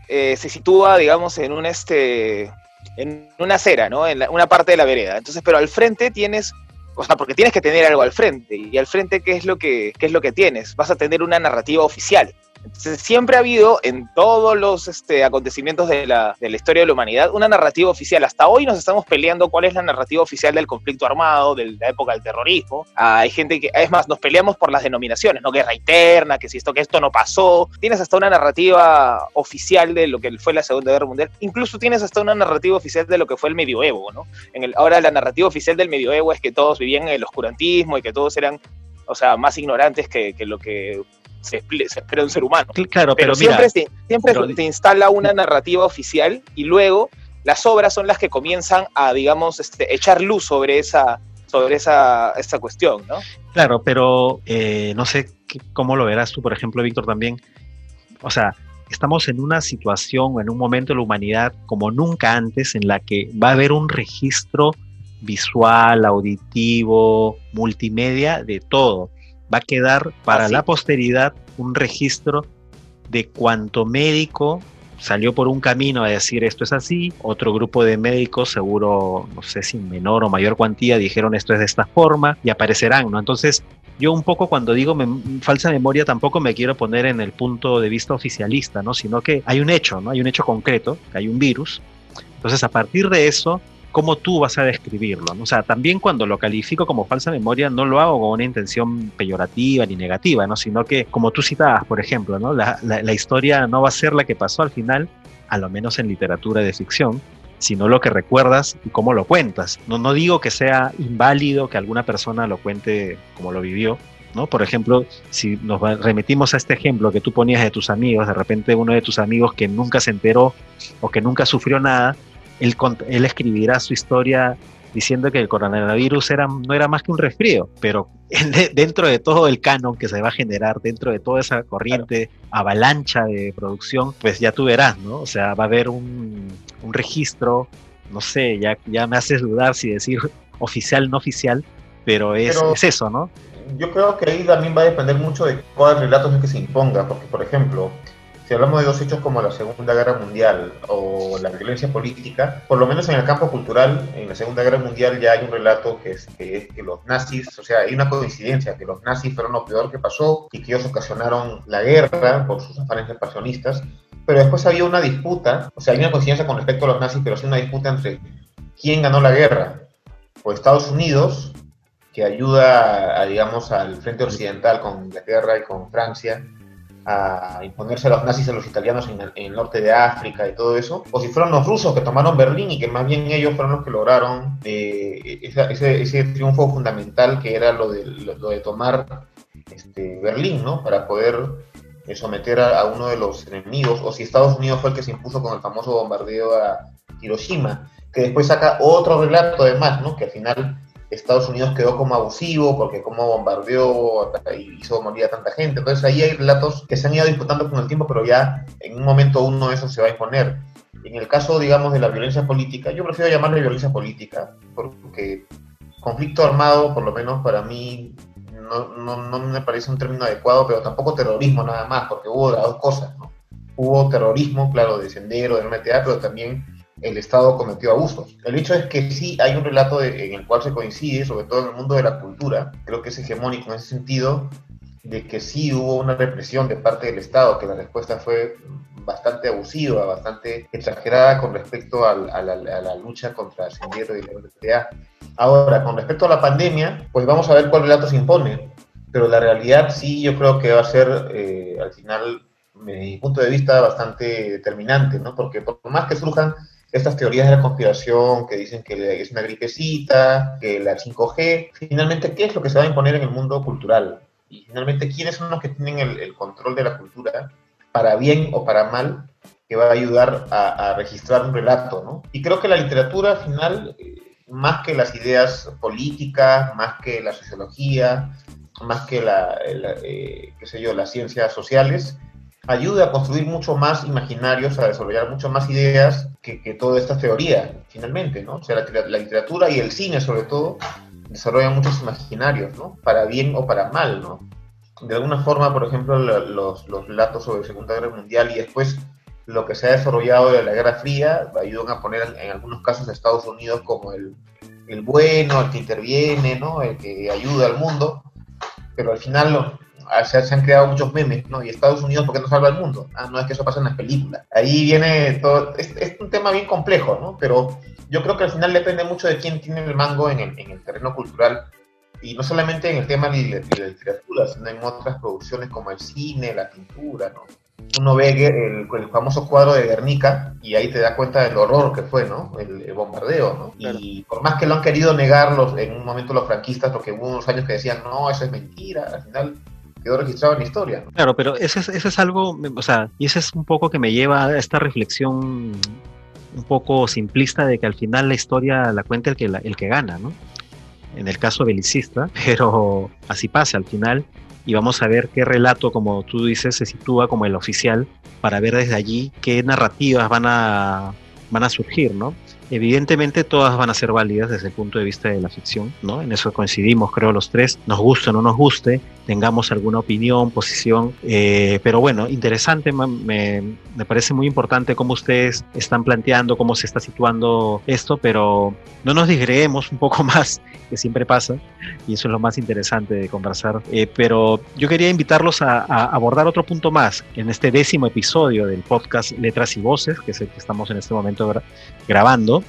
eh, se sitúa, digamos, en un este en una acera, ¿no? En una parte de la vereda. Entonces, pero al frente tienes, o sea, porque tienes que tener algo al frente. Y al frente, ¿qué es lo que, qué es lo que tienes? Vas a tener una narrativa oficial siempre ha habido en todos los este, acontecimientos de la, historia de la humanidad una narrativa oficial. Hasta hoy nos estamos peleando cuál es la narrativa oficial del conflicto armado, de la época del terrorismo. Hay gente que, es más, nos peleamos por las denominaciones, ¿no? Guerra interna, que si esto, que esto no pasó. Tienes hasta una narrativa oficial de lo que fue la Segunda Guerra Mundial. Incluso tienes hasta una narrativa oficial de lo que fue el medioevo, ¿no? En ahora la narrativa oficial del medioevo es que todos vivían en el oscurantismo y que todos eran o sea, más ignorantes que, que, lo que se, espera un ser humano. Claro, pero, siempre, siempre te instala una narrativa oficial y luego las obras son las que comienzan a, digamos, este, echar luz sobre esa, sobre esa, esa cuestión, ¿no? Claro, pero eh, no sé cómo lo verás tú, por ejemplo, Víctor, también. O sea, estamos en una situación, en un momento de la humanidad como nunca antes, en la que va a haber un registro visual, auditivo, multimedia, de todo va a quedar para la posteridad un registro de cuánto médico salió por un camino a decir esto es así, otro grupo de médicos, seguro, no sé si menor o mayor cuantía, dijeron esto es de esta forma y aparecerán, ¿no? Entonces, yo un poco cuando digo falsa memoria tampoco me quiero poner en el punto de vista oficialista, ¿no? Sino que hay un hecho, ¿no? Hay un hecho concreto, que hay un virus. Entonces, a partir de eso, cómo tú vas a describirlo. O sea, también cuando lo califico como falsa memoria, no lo hago con una intención peyorativa ni negativa, ¿no? sino que, como tú citabas, por ejemplo, ¿no? La, historia no va a ser la que pasó al final, a lo menos en literatura de ficción, sino lo que recuerdas y cómo lo cuentas. No, no digo que sea inválido que alguna persona lo cuente como lo vivió, ¿no? Por ejemplo, si nos remitimos a este ejemplo que tú ponías de tus amigos, de repente uno de tus amigos que nunca se enteró o que nunca sufrió nada, él, escribirá su historia diciendo que el coronavirus era, no era más que un resfrío, pero dentro de todo el canon que se va a generar, dentro de toda esa corriente avalancha de producción, pues ya tú verás, ¿no? O sea, va a haber un, registro no sé, ya, ya me haces dudar si decir oficial, no oficial, pero es, es eso, ¿no? Yo creo que ahí también va a depender mucho de cuál relato es que se imponga, porque por ejemplo, si hablamos de dos hechos como la Segunda Guerra Mundial o la violencia política, por lo menos en el campo cultural, en la Segunda Guerra Mundial ya hay un relato que es que, los nazis, o sea, hay una coincidencia, que los nazis fueron lo peor que pasó y que ellos ocasionaron la guerra por sus afanes expansionistas, pero después había una disputa, o sea, hay una coincidencia con respecto a los nazis, pero sí una disputa entre quién ganó la guerra, o Estados Unidos, que ayuda, a, digamos, al frente occidental con Inglaterra y con Francia, a imponerse a los nazis a los italianos en el, norte de África y todo eso, o si fueron los rusos que tomaron Berlín y que más bien ellos fueron los que lograron eh, ese, triunfo fundamental que era lo de, lo, de tomar este, Berlín, ¿no? Para poder eh, someter a, uno de los enemigos, o si Estados Unidos fue el que se impuso con el famoso bombardeo a Hiroshima, que después saca otro relato además, ¿no? Que al final Estados Unidos quedó como abusivo porque como bombardeó y hizo morir a tanta gente. Entonces ahí hay relatos que se han ido disputando con el tiempo, pero ya en un momento uno de esos se va a imponer. En el caso, digamos, de la violencia política, yo prefiero llamarle violencia política, porque conflicto armado, por lo menos para mí, no, no, no me parece un término adecuado, pero tampoco terrorismo nada más, porque hubo las dos cosas, ¿no? Hubo terrorismo, claro, de Sendero, de MTA, pero también el Estado cometió abusos. El hecho es que sí hay un relato en el cual se coincide, sobre todo en el mundo de la cultura, creo que es hegemónico en ese sentido, de que sí hubo una represión de parte del Estado, que la respuesta fue bastante abusiva, bastante exagerada con respecto a, la, lucha contra el sendero y la MTA. Ahora, con respecto a la pandemia, pues vamos a ver cuál relato se impone, pero la realidad sí yo creo que va a ser eh, al final, desde mi punto de vista, bastante determinante, ¿no? Porque por más que surjan estas teorías de la conspiración que dicen que es una gripecita, que la 5G, finalmente, ¿qué es lo que se va a imponer en el mundo cultural? Y finalmente, ¿quiénes son los que tienen el, control de la cultura, para bien o para mal, que va a ayudar a, registrar un relato? ¿no? Y creo que la literatura, al final, eh, más que las ideas políticas, más que la sociología, más que la, eh, qué sé yo, las ciencias sociales, ayuda a construir mucho más imaginarios, a desarrollar mucho más ideas que, que toda esta teoría, finalmente, ¿no? O sea, la, literatura y el cine, sobre todo, desarrollan muchos imaginarios, ¿no? Para bien o para mal, ¿no? De alguna forma, por ejemplo, los, los relatos sobre la Segunda Guerra Mundial y después lo que se ha desarrollado de la Guerra Fría ayudan a poner en algunos casos a Estados Unidos como el, el bueno, el que interviene, ¿no? El que ayuda al mundo, pero al final se, han creado muchos memes, ¿no? Y Estados Unidos, ¿por qué no salva el mundo? Ah, no es que eso pasa en las películas. Ahí viene todo, es, un tema bien complejo, ¿no? Pero yo creo que al final depende mucho de quién tiene el mango en el, en el terreno cultural y no solamente en el tema de la literatura, sino en otras producciones como el cine, la pintura, ¿no? Uno ve el, el, famoso cuadro de Guernica y ahí te da cuenta del horror que fue, ¿no? El, bombardeo, ¿no? Y por más que lo han querido negar los, en un momento los franquistas, porque hubo unos años que decían, no, eso es mentira, al final quedó registrado en la historia. Claro, pero eso es, eso es algo, o sea, y eso es un poco que me lleva a esta reflexión un poco simplista de que al final la historia la cuenta el que, el que gana, ¿no? En el caso belicista, [laughs] pero así pasa al final y vamos a ver qué relato, como tú dices, se sitúa como el oficial para ver desde allí qué narrativas van a, van a surgir, ¿no? Evidentemente todas van a ser válidas desde el punto de vista de la ficción, ¿no? En eso coincidimos, creo, los tres, nos guste o no nos guste, tengamos alguna opinión, posición, eh, pero bueno, interesante, me, parece muy importante cómo ustedes están planteando, cómo se está situando esto, pero no nos digreemos un poco [laughs] más, que siempre pasa, y eso es lo más interesante de conversar, eh, pero yo quería invitarlos a, a, abordar otro punto más en este décimo episodio del podcast Letras y Voces, que es el que estamos en este momento grabando.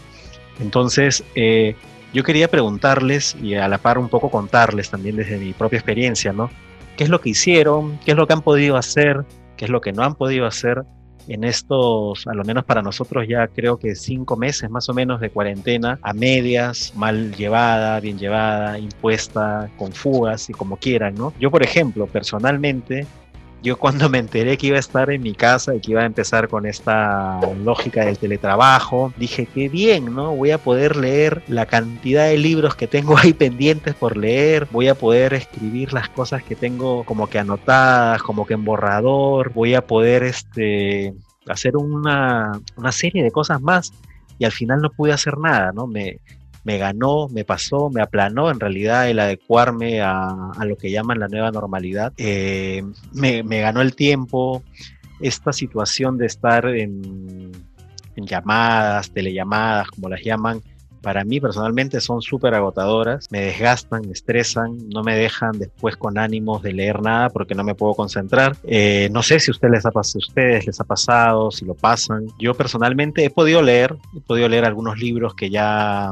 Entonces, eh, yo quería preguntarles y a la par un poco contarles también desde mi propia experiencia, ¿no? ¿Qué es lo que hicieron? ¿Qué es lo que han podido hacer? ¿Qué es lo que no han podido hacer en estos, a lo menos para nosotros ya creo que cinco meses más o menos de cuarentena, a medias, mal llevada, bien llevada, impuesta, con fugas y como quieran, ¿no? Yo, por ejemplo, personalmente, yo cuando me enteré que iba a estar en mi casa y que iba a empezar con esta lógica del teletrabajo, dije, qué bien, ¿no? Voy a poder leer la cantidad de libros que tengo ahí pendientes por leer, voy a poder escribir las cosas que tengo como que anotadas, como que en borrador, voy a poder este, hacer una, una serie de cosas más y al final no pude hacer nada, ¿no? Me, me ganó, me pasó, me aplanó en realidad el adecuarme a, lo que llaman la nueva normalidad. Eh, me, ganó el tiempo, esta situación de estar en, en llamadas, telellamadas, como las llaman, para mí personalmente son súper agotadoras, me desgastan, me estresan, no me dejan después con ánimos de leer nada porque no me puedo concentrar. Eh, no sé si a ustedes les, ha, a ustedes les ha pasado, si lo pasan. Yo personalmente he podido leer, he podido leer algunos libros que ya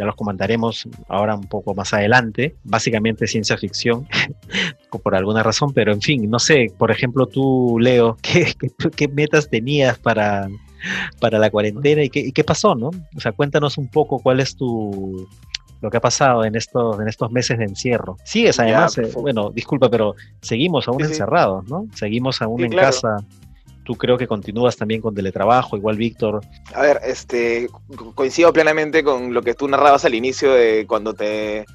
ya los comentaremos ahora un poco más adelante, básicamente ciencia ficción, [laughs] por alguna razón, pero en fin, no sé, por ejemplo tú, Leo, [laughs] ¿qué, qué, metas tenías para, para la cuarentena y qué, qué, pasó, ¿no? O sea, cuéntanos un poco cuál es tu lo que ha pasado en estos en estos meses de encierro. Sigues además, eh, bueno, disculpa, pero seguimos aún encerrados, ¿no? Seguimos aún en casa tú creo que continúas también con teletrabajo, igual Víctor. A ver, este coincido plenamente con lo que tú narrabas al inicio de cuando te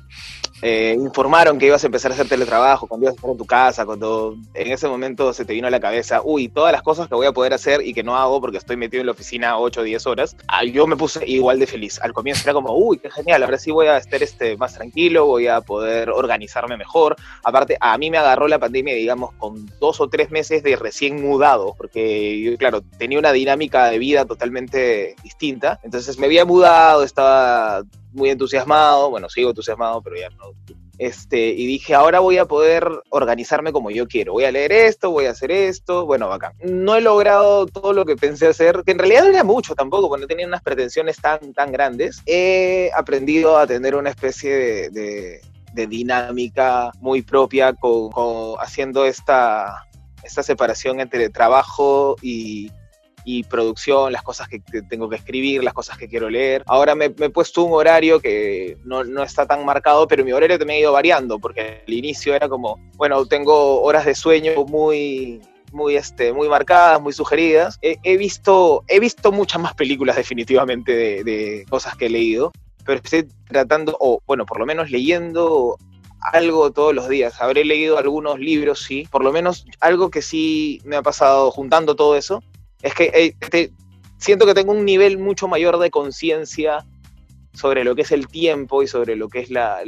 eh, informaron que ibas a empezar a hacer teletrabajo, cuando ibas a estar en tu casa, cuando en ese momento se te vino a la cabeza, uy, todas las cosas que voy a poder hacer y que no hago porque estoy metido en la oficina 8 o 10 horas, ah, yo me puse igual de feliz. Al comienzo era como, uy, qué genial, ahora sí voy a estar este, más tranquilo, voy a poder organizarme mejor. Aparte, a mí me agarró la pandemia, digamos, con dos o tres meses de recién mudado, porque claro, tenía una dinámica de vida totalmente distinta. Entonces me había mudado, estaba muy entusiasmado, bueno, sigo entusiasmado, pero ya no. Este, y dije, ahora voy a poder organizarme como yo quiero. Voy a leer esto, voy a hacer esto, bueno, bacán. No he logrado todo lo que pensé hacer, que en realidad no era mucho tampoco, porque no tenía unas pretensiones tan, tan grandes. He aprendido a tener una especie de, de, dinámica muy propia con, haciendo esta, esta separación entre trabajo y, y producción, las cosas que, tengo que escribir, las cosas que quiero leer. Ahora me, he puesto un horario que no, no, está tan marcado, pero mi horario también ha ido variando, porque al inicio era como, bueno, tengo horas de sueño muy muy, este, muy marcadas, muy sugeridas. He, visto, he visto muchas más películas definitivamente de, de, cosas que he leído, pero estoy tratando, o bueno, por lo menos leyendo algo todos los días. Habré leído algunos libros, sí. Por lo menos algo que sí me ha pasado juntando todo eso, es que eh, siento que tengo un nivel mucho mayor de conciencia sobre lo que es el tiempo y sobre lo que es la,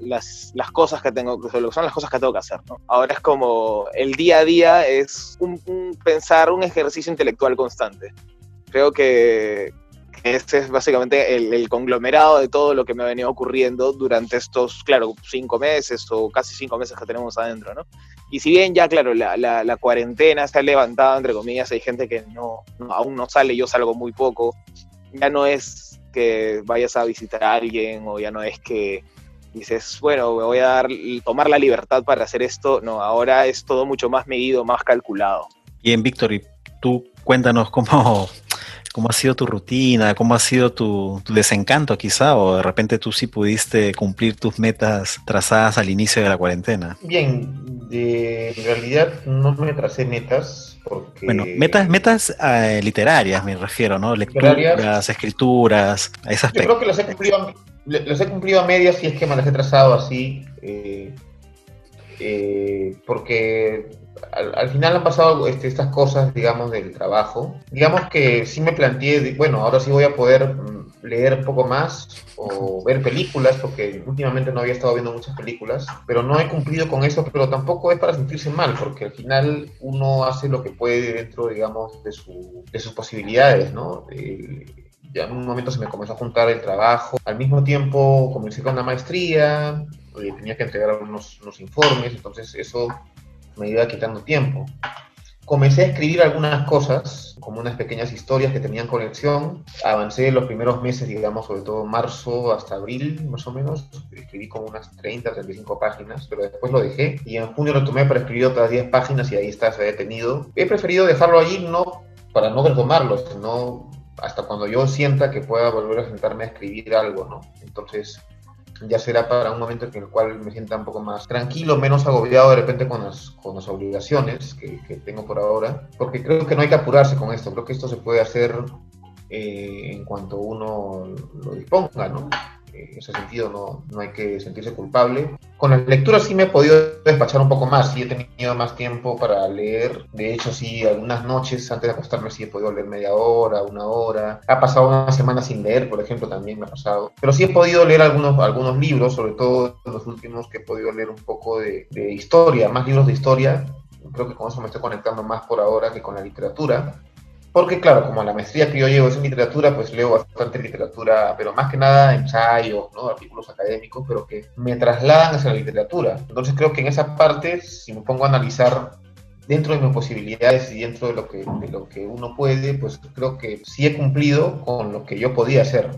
las, cosas que tengo, sobre lo que son las cosas que tengo que hacer. Ahora es como el día a día es un, pensar, un ejercicio intelectual constante. Creo que, este es básicamente el, conglomerado de todo lo que me ha venido ocurriendo durante estos, claro, cinco meses o casi cinco meses que tenemos adentro, ¿no? Y si bien ya, claro, la, cuarentena se ha levantado, entre comillas, hay gente que no, aún no sale, yo salgo muy poco, ya no es que vayas a visitar a alguien o ya no es que dices, bueno, me voy a dar, tomar la libertad para hacer esto, no, ahora es todo mucho más medido, más calculado. Bien, Víctor, y tú cuéntanos cómo, cómo ha sido tu rutina, cómo ha sido tu, desencanto quizá, o de repente tú sí pudiste cumplir tus metas trazadas al inicio de la cuarentena. Bien, de, en realidad no me tracé metas porque... Bueno, metas, metas eh, literarias me refiero, ¿no? Lecturas, escrituras, a esas Yo creo que las he cumplido, he cumplido a medias si es que me las he trazado así, eh, eh, porque al, final han pasado este, estas cosas, digamos, del trabajo. Digamos que sí me planteé, bueno, ahora sí voy a poder mm, leer un poco más o ver películas, porque últimamente no había estado viendo muchas películas, pero no he cumplido con eso, pero tampoco es para sentirse mal, porque al final uno hace lo que puede dentro, digamos, de, su, de sus posibilidades, ¿no? ya en un momento se me comenzó a juntar el trabajo, al mismo tiempo comencé con la maestría, eh, tenía que entregar unos informes, entonces eso me iba quitando tiempo. Comencé a escribir algunas cosas, como unas pequeñas historias que tenían conexión. Avancé los primeros meses, digamos, sobre todo marzo hasta abril, más o menos. Escribí como unas 30, 35 páginas, pero después lo dejé. Y en junio lo tomé para escribir otras 10 páginas y ahí está, se ha detenido. He preferido dejarlo allí no para no retomarlo, sino hasta cuando yo sienta que pueda volver a sentarme a escribir algo, ¿no? Entonces, ya será para un momento en el cual me sienta un poco más tranquilo, menos agobiado de repente con las, con las obligaciones que, que tengo por ahora, porque creo que no hay que apurarse con esto, creo que esto se puede hacer eh, en cuanto uno lo disponga, ¿no? En ese sentido no, no hay que sentirse culpable. Con las lecturas sí me he podido despachar un poco más, sí he tenido más tiempo para leer. De hecho, sí, algunas noches antes de acostarme sí he podido leer media hora, una hora. Ha pasado una semana sin leer, por ejemplo, también me ha pasado. Pero sí he podido leer algunos, algunos libros, sobre todo los últimos que he podido leer un poco de historia, más libros de historia. Creo que con eso me estoy conectando más por ahora que con la literatura. Porque claro, como la maestría que yo llevo es en literatura, pues leo bastante literatura, pero más que nada ensayos, ¿no? artículos académicos, pero que me trasladan hacia la literatura. Entonces creo que en esa parte, si me pongo a analizar dentro de mis posibilidades y dentro de lo que, lo que uno puede, pues creo que sí he cumplido con lo que yo podía hacer.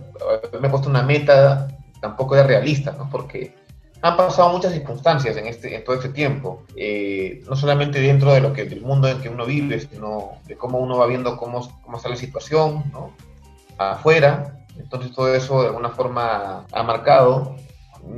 Me he puesto una meta, tampoco es realista, ¿no? porque han pasado muchas circunstancias en, este, todo este tiempo, eh, no solamente dentro de lo que, del mundo en que uno vive, sino de cómo uno va viendo cómo, cómo está la situación ¿no? afuera. Entonces todo eso de alguna forma ha marcado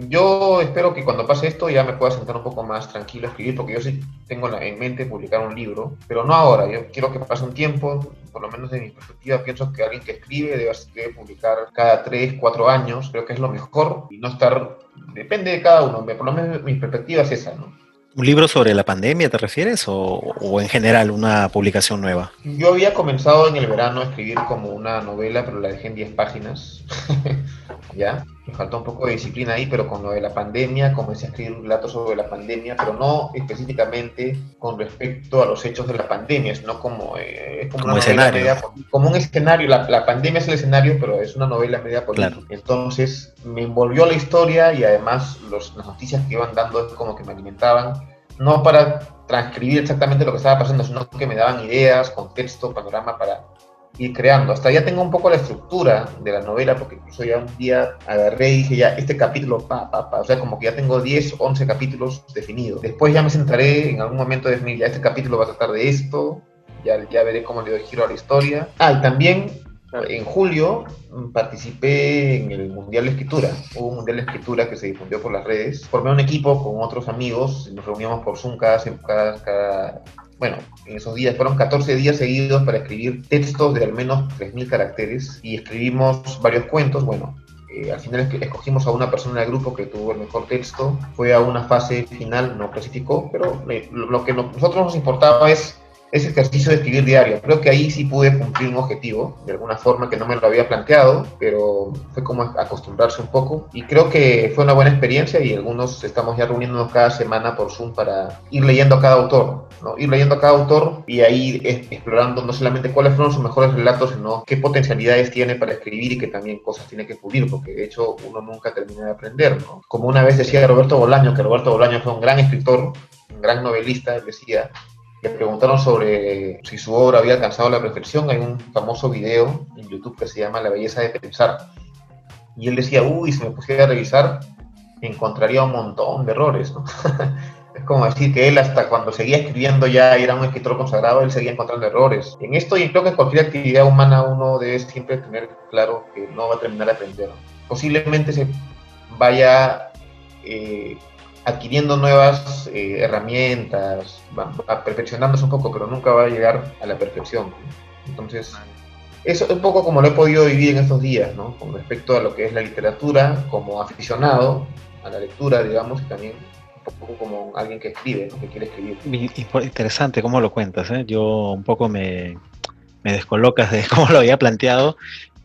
yo espero que cuando pase esto ya me pueda sentar un poco más tranquilo a escribir, porque yo sí tengo en mente publicar un libro, pero no ahora. Yo quiero que pase un tiempo, por lo menos de mi perspectiva, pienso que alguien que escribe debe, debe publicar cada 3, 4 años, creo que es lo mejor, y no estar, depende de cada uno, por lo menos mi perspectiva es esa, ¿no? ¿Un libro sobre la pandemia te refieres o, o, en general una publicación nueva? Yo había comenzado en el verano a escribir como una novela, pero la dejé en 10 páginas. [laughs] ¿Ya? Me faltó un poco de disciplina ahí, pero con lo de la pandemia comencé a escribir un relato sobre la pandemia, pero no específicamente con respecto a los hechos de la pandemia, sino como, eh, como, como, una escenario. Media, como un escenario. La, la, pandemia es el escenario, pero es una novela media política. Claro. Entonces me envolvió la historia y además los, las noticias que iban dando es como que me alimentaban, no para transcribir exactamente lo que estaba pasando, sino que me daban ideas, contexto, panorama para ir creando. Hasta ya tengo un poco la estructura de la novela, porque incluso ya un día agarré y dije ya, este capítulo, pa, pa, pa, o sea, como que ya tengo 10, 11 capítulos definidos. Después ya me centraré en algún momento de definir, ya este capítulo va a tratar de esto, ya, ya veré cómo le doy giro a la historia. Ah, y también en julio participé en el Mundial de Escritura. Hubo un Mundial de Escritura que se difundió por las redes. Formé un equipo con otros amigos, nos reuníamos por Zoom cada, cada, cada bueno, en esos días fueron 14 días seguidos para escribir textos de al menos 3.000 caracteres y escribimos varios cuentos. Bueno, eh, al final escogimos a una persona del grupo que tuvo el mejor texto, fue a una fase final, no clasificó, pero eh, lo que nosotros nos importaba es ese ejercicio de escribir diario. Creo que ahí sí pude cumplir un objetivo, de alguna forma que no me lo había planteado, pero fue como acostumbrarse un poco. Y creo que fue una buena experiencia y algunos estamos ya reuniéndonos cada semana por Zoom para ir leyendo a cada autor, ¿no? Ir leyendo a cada autor y ahí explorando no solamente cuáles fueron sus mejores relatos, sino qué potencialidades tiene para escribir y qué también cosas tiene que pulir, porque de hecho uno nunca termina de aprender, ¿no? Como una vez decía Roberto Bolaño, que Roberto Bolaño fue un gran escritor, un gran novelista, decía, le preguntaron sobre si su obra había alcanzado la perfección. Hay un famoso video en YouTube que se llama La belleza de pensar. Y él decía, uy, si me pusiera a revisar, encontraría un montón de errores. [laughs] es como decir que él hasta cuando seguía escribiendo ya era un escritor consagrado, él seguía encontrando errores. En esto y creo que en cualquier actividad humana uno debe siempre tener claro que no va a terminar de aprender. Posiblemente se vaya eh, adquiriendo nuevas eh, herramientas, va, perfeccionándose un poco, pero nunca va a llegar a la perfección. Entonces, eso es un poco como lo he podido vivir en estos días, ¿no? Con respecto a lo que es la literatura, como aficionado a la lectura, digamos, y también un poco como alguien que escribe, que quiere escribir. Interesante cómo lo cuentas, ¿eh? Yo un poco me, me descolocas de [laughs] cómo lo había planteado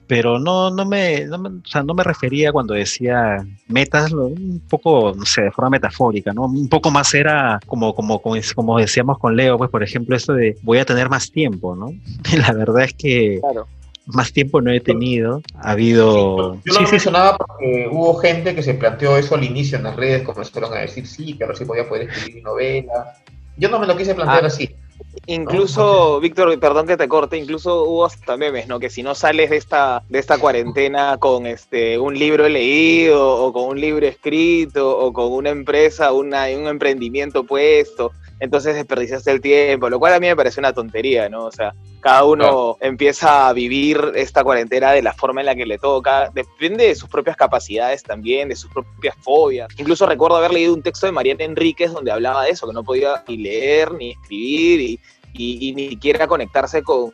pero no, no, me, no, me, o sea, no me refería cuando decía metas, un poco, no sé, de forma metafórica, ¿no? Un poco más era como, como, como, como decíamos con Leo, pues por ejemplo, esto de voy a tener más tiempo, ¿no? Y [laughs] la verdad es que claro. más tiempo no he tenido, ha habido... Sí, yo lo sí, mencionaba sí. porque hubo gente que se planteó eso al inicio en las redes, comenzaron a decir, sí, que ahora sí podía poder escribir mi novela. Yo no me lo quise plantear ah. así. Incluso, Víctor, perdón que te corte, incluso hubo hasta memes, ¿no? Que si no sales de esta, de esta cuarentena con este un libro leído, o con un libro escrito, o con una empresa, una, un emprendimiento puesto, entonces desperdiciaste el tiempo, lo cual a mí me parece una tontería, ¿no? O sea, cada uno claro. empieza a vivir esta cuarentena de la forma en la que le toca, depende de sus propias capacidades también, de sus propias fobias. Incluso recuerdo haber leído un texto de Mariana Enríquez donde hablaba de eso, que no podía ni leer ni escribir y, y, ni siquiera conectarse con,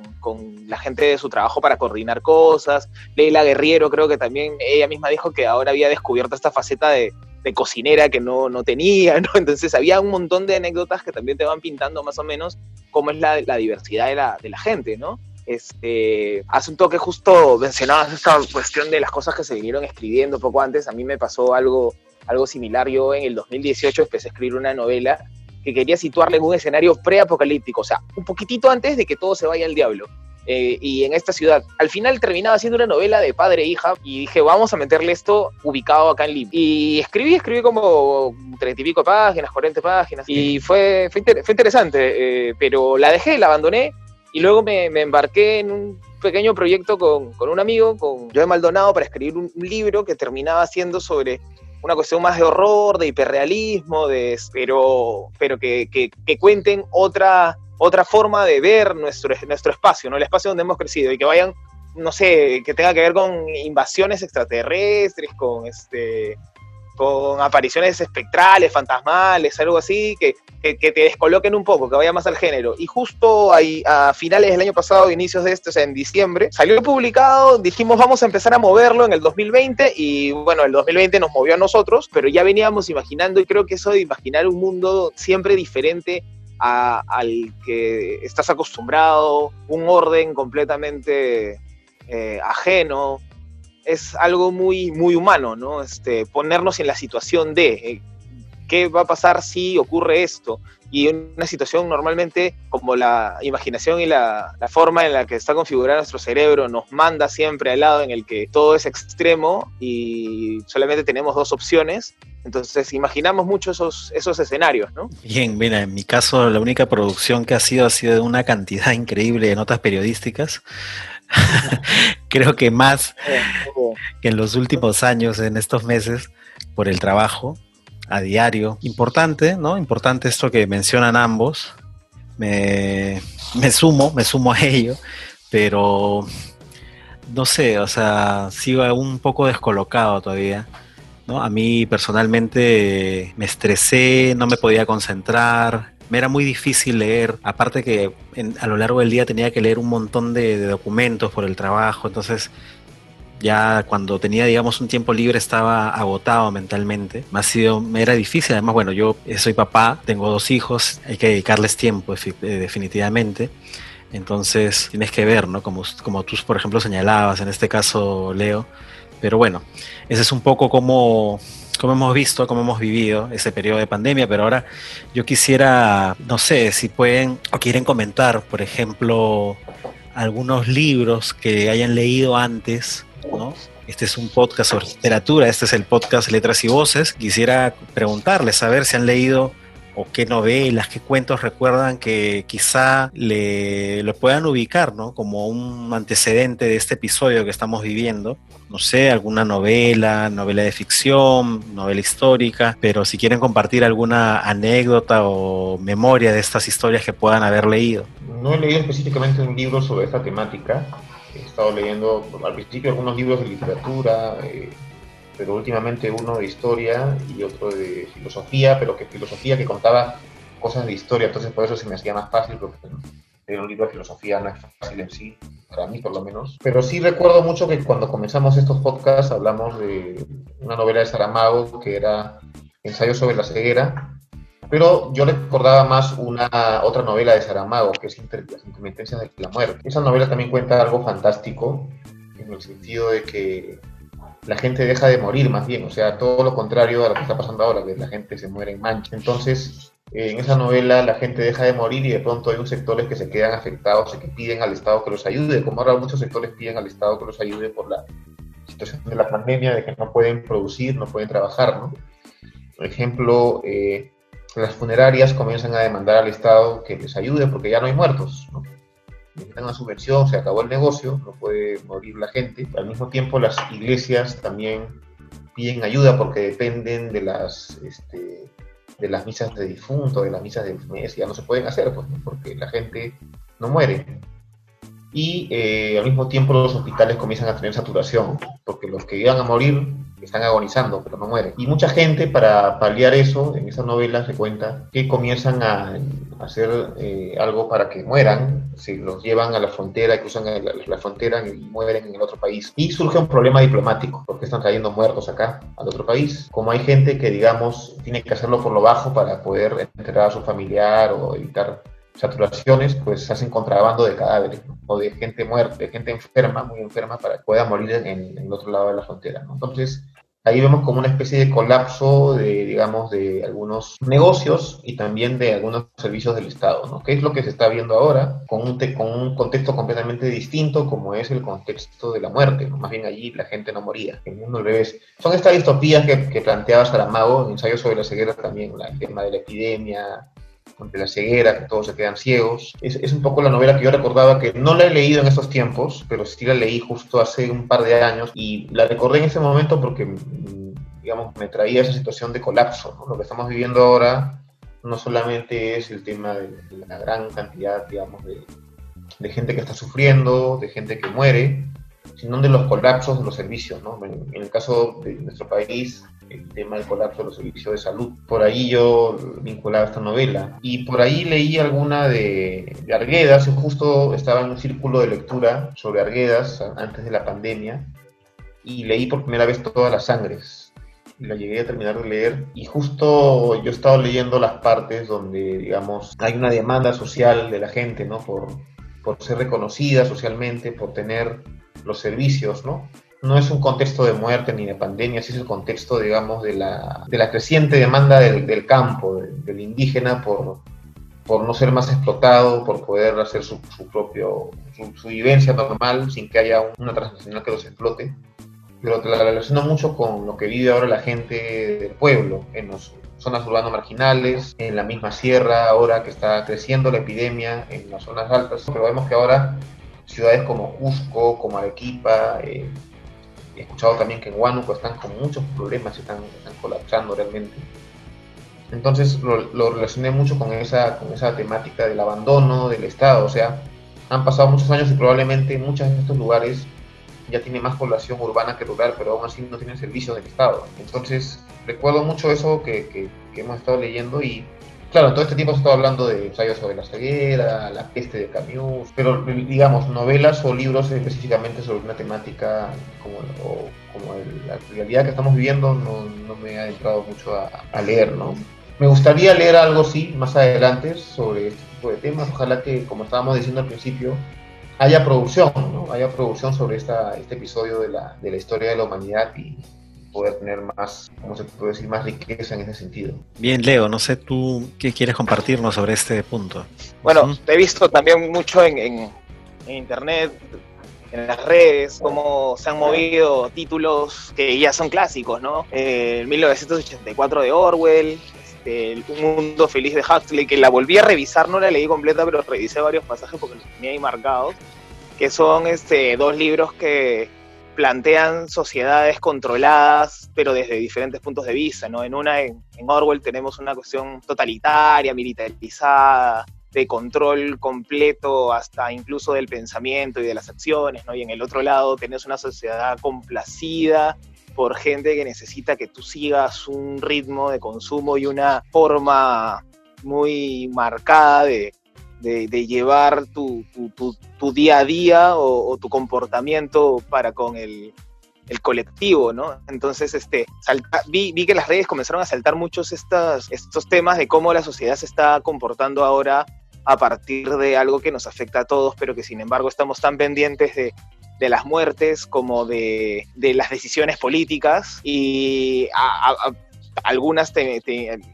la gente de su trabajo para coordinar cosas. Leila Guerriero creo que también ella misma dijo que ahora había descubierto esta faceta de, cocinera que no, no, tenía, [laughs] ¿no? Entonces había un montón de anécdotas que también te van pintando más o menos cómo es la, diversidad de la, de la gente, ¿no? Este, hace un toque justo mencionabas esta cuestión de las cosas que se vinieron escribiendo poco antes. A mí me pasó algo, algo similar. Yo en el 2018 empecé a escribir una novela que quería situarle en un escenario preapocalíptico, o sea, un poquitito antes de que todo se vaya al diablo. Eh, y en esta ciudad. Al final terminaba siendo una novela de padre e hija y dije, vamos a meterle esto ubicado acá en Lima. Y escribí, escribí como treinta y pico páginas, 40 páginas. Y fue, fue, interesante, eh, pero la dejé, la abandoné y luego me, me embarqué en un pequeño proyecto con, con, un amigo, con Joe Maldonado, para escribir un, libro que terminaba siendo sobre una cuestión más de horror, de hiperrealismo, de, pero, pero que, que, que cuenten otra, otra forma de ver nuestro, nuestro espacio, ¿no? el espacio donde hemos crecido, y que vayan, no sé, que tenga que ver con invasiones extraterrestres, con este con apariciones espectrales, fantasmales, algo así, que, que, te descoloquen un poco, que vaya más al género. Y justo ahí, a finales del año pasado, inicios de este, o sea, en diciembre, salió publicado, dijimos vamos a empezar a moverlo en el 2020 y bueno, el 2020 nos movió a nosotros, pero ya veníamos imaginando y creo que eso de imaginar un mundo siempre diferente al que estás acostumbrado, un orden completamente eh, ajeno, es algo muy, muy humano, ¿no? Este, ponernos en la situación de eh, qué va a pasar si ocurre esto. Y una situación normalmente, como la imaginación y la, forma en la que está configurado nuestro cerebro, nos manda siempre al lado en el que todo es extremo y solamente tenemos dos opciones. Entonces imaginamos mucho esos, esos escenarios, ¿no? Bien, mira, en mi caso la única producción que ha sido ha sido de una cantidad [laughs] increíble de notas periodísticas. [laughs] Creo que más que en los últimos años, en estos meses, por el trabajo a diario. Importante, ¿no? Importante esto que mencionan ambos. Me, me sumo, me sumo a ello, pero no sé, o sea, sigo un poco descolocado todavía. A mí personalmente me estresé, no me podía concentrar, me era muy difícil leer, aparte que a lo largo del día tenía que leer un montón de, documentos por el trabajo, entonces ya cuando tenía, digamos, un tiempo libre estaba agotado mentalmente. Me, ha sido, me era difícil, además, bueno, yo soy papá, tengo dos hijos, hay que dedicarles tiempo eh, definitivamente. Entonces tienes que ver, ¿no? Como, como tú, por ejemplo, señalabas, en este caso, Leo. Pero bueno, ese es un poco como como hemos visto, como hemos vivido ese periodo de pandemia, pero ahora yo quisiera, no sé, si pueden o quieren comentar, por ejemplo, algunos libros que hayan leído antes, ¿no? Este es un podcast sobre literatura, este es el podcast Letras y Voces. Quisiera preguntarles a ver si han leído o qué novelas, qué cuentos recuerdan que quizá le, lo puedan ubicar, ¿no? Como un antecedente de este episodio que estamos viviendo. No sé, alguna novela, novela de ficción, novela histórica, pero si quieren compartir alguna anécdota o memoria de estas historias que puedan haber leído. No he leído específicamente un libro sobre esta temática. He estado leyendo al principio algunos libros de literatura, eh, pero últimamente uno de historia y otro de filosofía, pero que filosofía que contaba cosas de historia, entonces por eso se me hacía más fácil, porque leer un libro de filosofía no es fácil en sí, para mí por lo menos. Pero sí recuerdo mucho que cuando comenzamos estos podcasts hablamos de una novela de Saramago que era Ensayo sobre la ceguera, pero yo recordaba más una otra novela de Saramago, que es Las intermitencias de la muerte. Esa novela también cuenta algo fantástico, en el sentido de que la gente deja de morir más bien, o sea, todo lo contrario a lo que está pasando ahora, que la gente se muere en mancha. Entonces, eh, en esa novela la gente deja de morir y de pronto hay unos sectores que se quedan afectados y que piden al Estado que los ayude, como ahora muchos sectores piden al Estado que los ayude por la situación de la pandemia, de que no pueden producir, no pueden trabajar, ¿no? Por ejemplo, eh, las funerarias comienzan a demandar al Estado que les ayude porque ya no hay muertos. Necesitan una subvención, se acabó el negocio, no puede morir la gente. Al mismo tiempo, las iglesias también piden ayuda porque dependen de las, este, de las misas de difunto, de las misas de mes, ya no se pueden hacer, pues, porque la gente no muere. Y eh, al mismo tiempo los hospitales comienzan a tener saturación, porque los que iban a morir están agonizando, pero no mueren. Y mucha gente, para paliar eso, en esa novela se cuenta que comienzan a hacer eh, algo para que mueran, se los llevan a la frontera, cruzan la, frontera y mueren en el otro país. Y surge un problema diplomático, porque están trayendo muertos acá, al otro país. Como hay gente que, digamos, tiene que hacerlo por lo bajo para poder enterrar a su familiar o evitar saturaciones, pues hacen contrabando de cadáveres o de gente muerta, de gente enferma, muy enferma, para que pueda morir en, el otro lado de la frontera. Entonces, ahí vemos como una especie de colapso de, digamos, de algunos negocios y también de algunos servicios del Estado, ¿no? Que es lo que se está viendo ahora con un, con un contexto completamente distinto como es el contexto de la muerte, Más bien allí la gente no moría, en el mundo al revés. Son estas distopías que, que planteaba Saramago en Ensayo sobre la ceguera también, el tema de la epidemia, ante la ceguera, que todos se quedan ciegos. Es, un poco la novela que yo recordaba que no la he leído en estos tiempos, pero sí la leí justo hace un par de años y la recordé en ese momento porque, mm, digamos, me traía esa situación de colapso. Lo que estamos viviendo ahora no solamente es el tema de, la gran cantidad, digamos, de, gente que está sufriendo, de gente que muere, sino de los colapsos de los servicios. ¿no? En, en el caso de nuestro país, el tema del colapso de los servicios de salud. Por ahí yo vinculaba esta novela. Y por ahí leí alguna de, de Arguedas, justo estaba en un círculo de lectura sobre Arguedas antes de la pandemia, y leí por primera vez todas las sangres. Y la llegué a terminar de leer y justo yo he estado leyendo las partes donde, digamos, hay una demanda social de la gente, ¿no? Por, por ser reconocida socialmente, por tener los servicios, ¿no? no es un contexto de muerte ni de pandemia, es el contexto, digamos, de la, de la creciente demanda del, campo, del, indígena, por, por no ser más explotado, por poder hacer su, propio, su, vivencia normal sin que haya una transnacional que los explote. Pero te la relaciono mucho con lo que vive ahora la gente del pueblo, en las zonas urbanas marginales, en la misma sierra, ahora que está creciendo la epidemia en las zonas altas. Pero vemos que ahora ciudades como Cusco, como Arequipa, eh, he escuchado también que en Huánuco están con muchos problemas, están, están colapsando realmente. Entonces lo, relacioné mucho con esa, con esa temática del abandono del Estado. O sea, han pasado muchos años y probablemente muchos de estos lugares ya tienen más población urbana que rural, pero aún así no tienen servicios del Estado. Entonces recuerdo mucho eso que, que, que hemos estado leyendo y Claro, todo este tiempo se estado hablando de ensayos sobre la ceguera, la peste de Camus, pero digamos, novelas o libros específicamente sobre una temática como, como la realidad que estamos viviendo no, no me ha entrado mucho a, leer, ¿no? Me gustaría leer algo, sí, más adelante sobre este tipo de temas. Ojalá que, como estábamos diciendo al principio, haya producción, ¿no? Haya producción sobre esta, este episodio de la, de la historia de la humanidad y, poder tener más, ¿cómo se puede decir?, más riqueza en ese sentido. Bien, Leo, no sé tú qué quieres compartirnos sobre este punto. Bueno, he visto también mucho en, en, internet, en las redes, cómo se han movido títulos que ya son clásicos, ¿no? Eh, 1984 de Orwell, este, Un mundo feliz de Huxley, que la volví a revisar, no la leí completa, pero revisé varios pasajes porque los tenía ahí marcados, que son este, dos libros que plantean sociedades controladas, pero desde diferentes puntos de vista, ¿no? En una, en, Orwell, tenemos una cuestión totalitaria, militarizada, de control completo hasta incluso del pensamiento y de las acciones, ¿no? Y en el otro lado tenés una sociedad complacida por gente que necesita que tú sigas un ritmo de consumo y una forma muy marcada de, de, llevar tu, tu, día a día o, tu comportamiento para con el, el colectivo, ¿no? Entonces, este, vi, vi, que las redes comenzaron a saltar muchos estas, estos temas de cómo la sociedad se está comportando ahora a partir de algo que nos afecta a todos, pero que sin embargo estamos tan pendientes de, de las muertes como de, de, las decisiones políticas y a, algunas,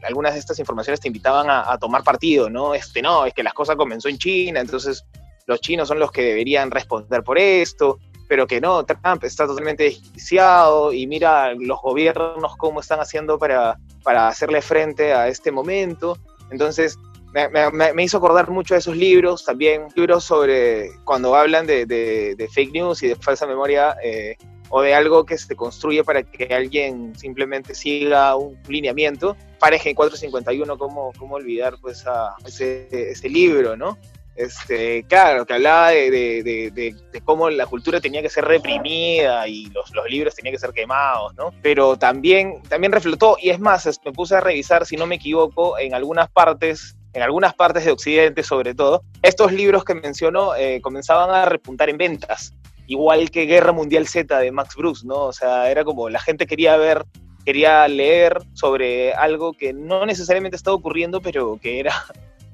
algunas de estas informaciones te invitaban a, tomar partido, ¿no? Este, no, es que las cosas comenzó en China, entonces los chinos son los que deberían responder por esto, pero que no, Trump está totalmente desquiciado y mira los gobiernos cómo están haciendo para, para hacerle frente a este momento. Entonces, me, hizo acordar mucho de esos libros, también libros sobre cuando hablan de, de, fake news y de falsa memoria. Eh, o de algo que se construye para que alguien simplemente siga un lineamiento. Pareja 451, ¿cómo, cómo olvidar pues ese, ese libro, ¿no? Este, claro, que hablaba de, cómo la cultura tenía que ser reprimida y los, los, libros tenían que ser quemados, ¿no? Pero también, también reflotó, y es más, me puse a revisar, si no me equivoco, en algunas partes en algunas partes de Occidente sobre todo, estos libros que mencionó eh, comenzaban a repuntar en ventas, igual que Guerra Mundial Z de Max Bruce, ¿no? O sea, era como la gente quería ver, quería leer sobre algo que no necesariamente estaba ocurriendo, pero que era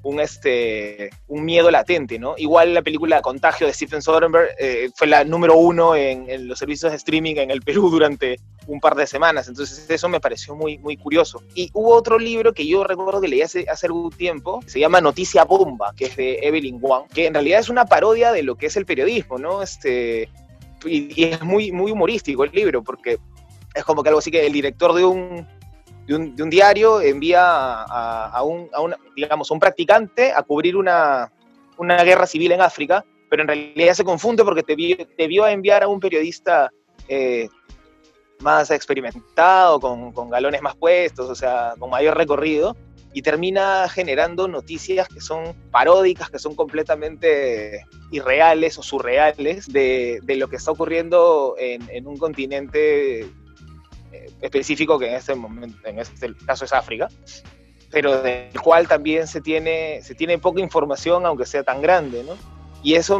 un, este, un miedo latente, ¿no? Igual la película Contagio de Stephen Soderbergh eh, fue la número uno en, los servicios de streaming en el [laughs] Perú durante un par de semanas, entonces eso me pareció muy, muy curioso. Y hubo otro libro que yo recuerdo que leí hace, hace algún tiempo, se llama Noticia Bomba, que es de Evelyn Wang, que en realidad es una parodia de lo que es el periodismo, ¿no? Este, y, y es muy, muy humorístico el libro, porque es como que algo así que el director de un de un, diario envía a, un, digamos, un practicante a cubrir una, guerra civil en África, pero en realidad se confunde porque debió, enviar a un periodista eh, más experimentado, con, galones más puestos, o sea, con mayor recorrido, y termina generando noticias que son paródicas, que son completamente irreales o surreales de, lo que está ocurriendo en, en un continente específico que en este momento, en este caso es África, pero del cual también se tiene, se tiene poca información, aunque sea tan grande, ¿no? Y eso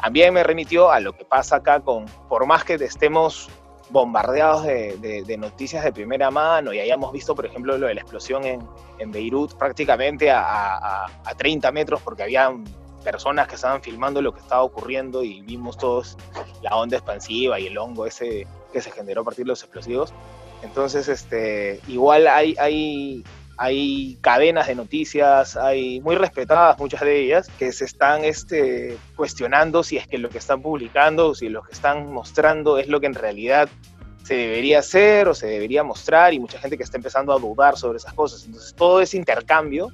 también me remitió a lo que pasa acá con, por más que estemos bombardeados de, noticias de primera mano y hayamos visto, por ejemplo, lo de la explosión en, en Beirut prácticamente a, a, a 30 metros porque había personas que estaban filmando lo que estaba ocurriendo y vimos todos la onda expansiva y el hongo ese que se generó a partir de los explosivos. Entonces, este, igual hay, hay, hay cadenas de noticias, hay muy respetadas muchas de ellas, que se están este, cuestionando si es que lo que están publicando, si lo que están mostrando es lo que en realidad se debería hacer o se debería mostrar y mucha gente que está empezando a dudar sobre esas cosas. Entonces, todo ese intercambio